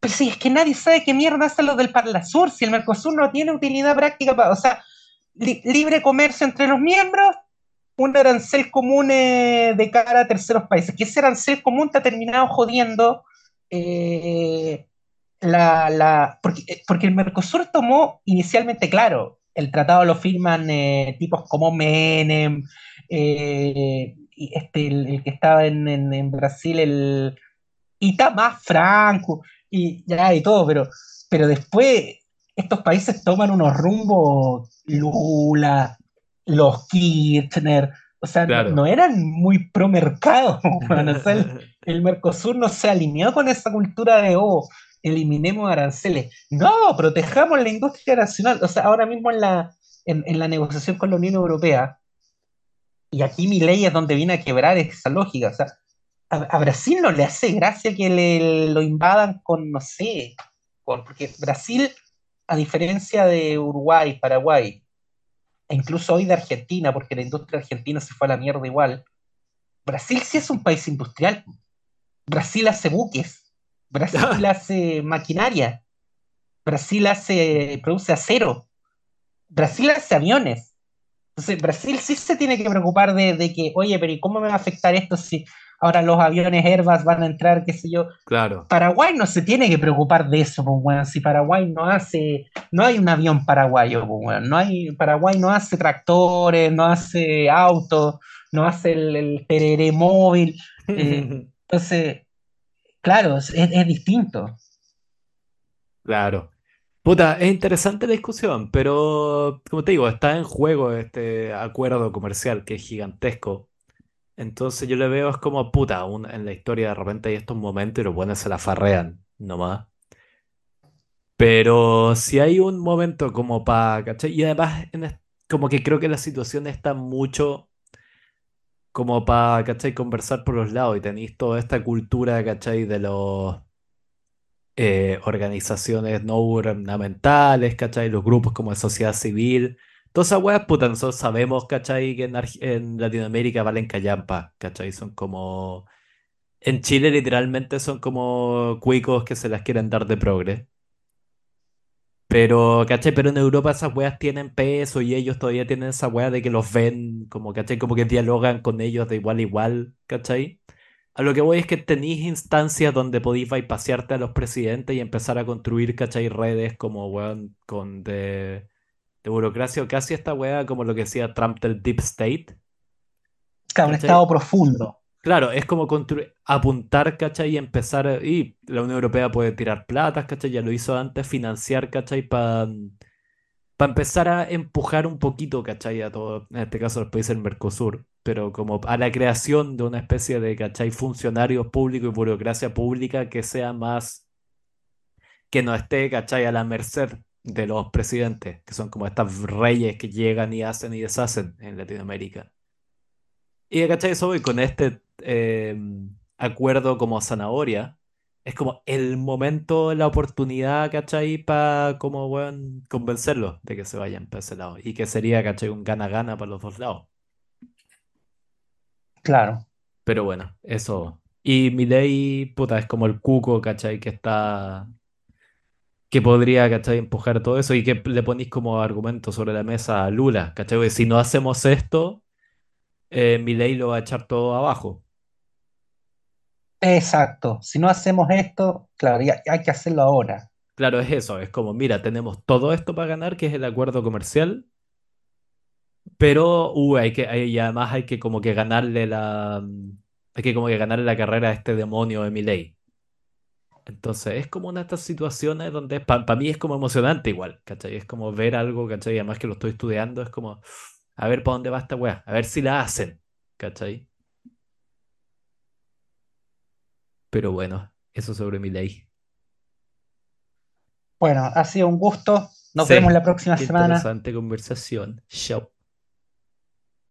Pero sí, es que nadie sabe qué mierda hacen los del Parla Sur, si el Mercosur no tiene utilidad práctica para, o sea, li- libre comercio entre los miembros, un arancel común eh, de cara a terceros países, que ese arancel común te ha terminado jodiendo eh, la, la- porque, eh, porque el Mercosur tomó inicialmente, claro, el tratado lo firman tipos como Menem, y este, el, que estaba en, en- Brasil, el Itamar Franco, y ya y todo, pero, pero después estos países toman unos rumbos, Lula, los Kirchner, o sea, no- Claro. no, eran muy pro mercado, weón, o sea, el, el Mercosur no se alineó con esa cultura de, oh, eliminemos aranceles. No, protejamos la industria nacional. O sea, ahora mismo en la, en, en la negociación con la Unión Europea, y aquí mi ley es donde viene a quebrar esa lógica. O sea, a, a Brasil no le hace gracia que le, lo invadan con, no sé, con- porque Brasil, a diferencia de Uruguay, Paraguay, e incluso hoy de Argentina, porque la industria argentina se fue a la mierda igual, Brasil sí es un país industrial. Brasil hace buques, Brasil hace maquinaria, Brasil hace, produce acero, Brasil hace aviones. Entonces, Brasil sí se tiene que preocupar de, de que, oye, pero ¿y cómo me va a afectar esto si ahora los aviones Airbus van a entrar, qué sé yo? Claro. Paraguay no se tiene que preocupar de eso, pues. Si Paraguay no hace, no hay un avión paraguayo, pues. No hay, Paraguay no hace tractores, no hace autos, no hace el, el tereré móvil. Eh, entonces, claro, es, es distinto. Claro. Puta, es interesante la discusión, pero como te digo, está en juego este acuerdo comercial que es gigantesco. Entonces yo le veo es como puta, un- en la historia de repente hay estos momentos y los buenos se la farrean nomás. Pero si hay un momento como para, ¿cachai? Y además en como que creo que la situación está mucho como para, ¿cachai? Conversar por los lados y tenéis toda esta cultura, ¿cachai? De los eh, organizaciones no gubernamentales, ¿cachai? Los grupos como de sociedad civil. Todas esas weas, puta, nosotros sabemos, ¿cachai? Que en, en Latinoamérica valen callampa, ¿cachai? Son como... En Chile literalmente son como cuicos que se las quieren dar de progre. Pero, ¿cachai? Pero en Europa esas weas tienen peso y ellos todavía tienen esa wea de que los ven como, ¿cachai? Como que dialogan con ellos de igual a igual, ¿cachai? A lo que voy es que tenéis instancias donde podéis bypasearte a los presidentes y empezar a construir, ¿cachai? Redes como, weón, con de, de burocracia o casi esta wea como lo que decía Trump del Deep State. Claro, un estado profundo. Claro, es como apuntar, ¿cachai? Y empezar, y la Unión Europea puede tirar platas, ¿cachai? Ya lo hizo antes, financiar, ¿cachai? Para empezar a empujar un poquito, ¿cachai? A todo, en este caso los países del Mercosur, pero como a la creación de una especie de, ¿cachai? Funcionarios públicos y burocracia pública que sea más, que no esté, ¿cachai? A la merced de los presidentes, que son como estas reyes que llegan y hacen y deshacen en Latinoamérica. Y ¿cachai? Eso voy con este eh, acuerdo como zanahoria. Es como el momento, la oportunidad, ¿cachai? Para como, weón, convencerlos de que se vayan para ese lado. Y que sería, ¿cachai? Un gana-gana para los dos lados. Claro. Pero bueno, eso. Y Milei, puta, es como el cuco, ¿cachai? Que está... Que podría, ¿cachai? Empujar todo eso y que le ponéis como argumento sobre la mesa a Lula, ¿cachai? Porque si no hacemos esto, eh, Milei lo va a echar todo abajo. Exacto. Si no hacemos esto, claro, ya- hay que hacerlo ahora. Claro, es eso, es como, mira, tenemos todo esto para ganar, que es el acuerdo comercial, pero uh, hay que, hay- y además hay que como que ganarle la, hay que como que ganarle la carrera a este demonio de Milei. Entonces, es como una de estas situaciones donde para mí es como emocionante igual, ¿cachai? Es como ver algo, ¿cachai? Y además que lo estoy estudiando, es como, a ver para dónde va esta weá, a ver si la hacen, ¿cachai? Pero bueno, eso sobre Milei. Bueno, ha sido un gusto. Nos Sí, vemos la próxima Qué semana. interesante conversación. Chao.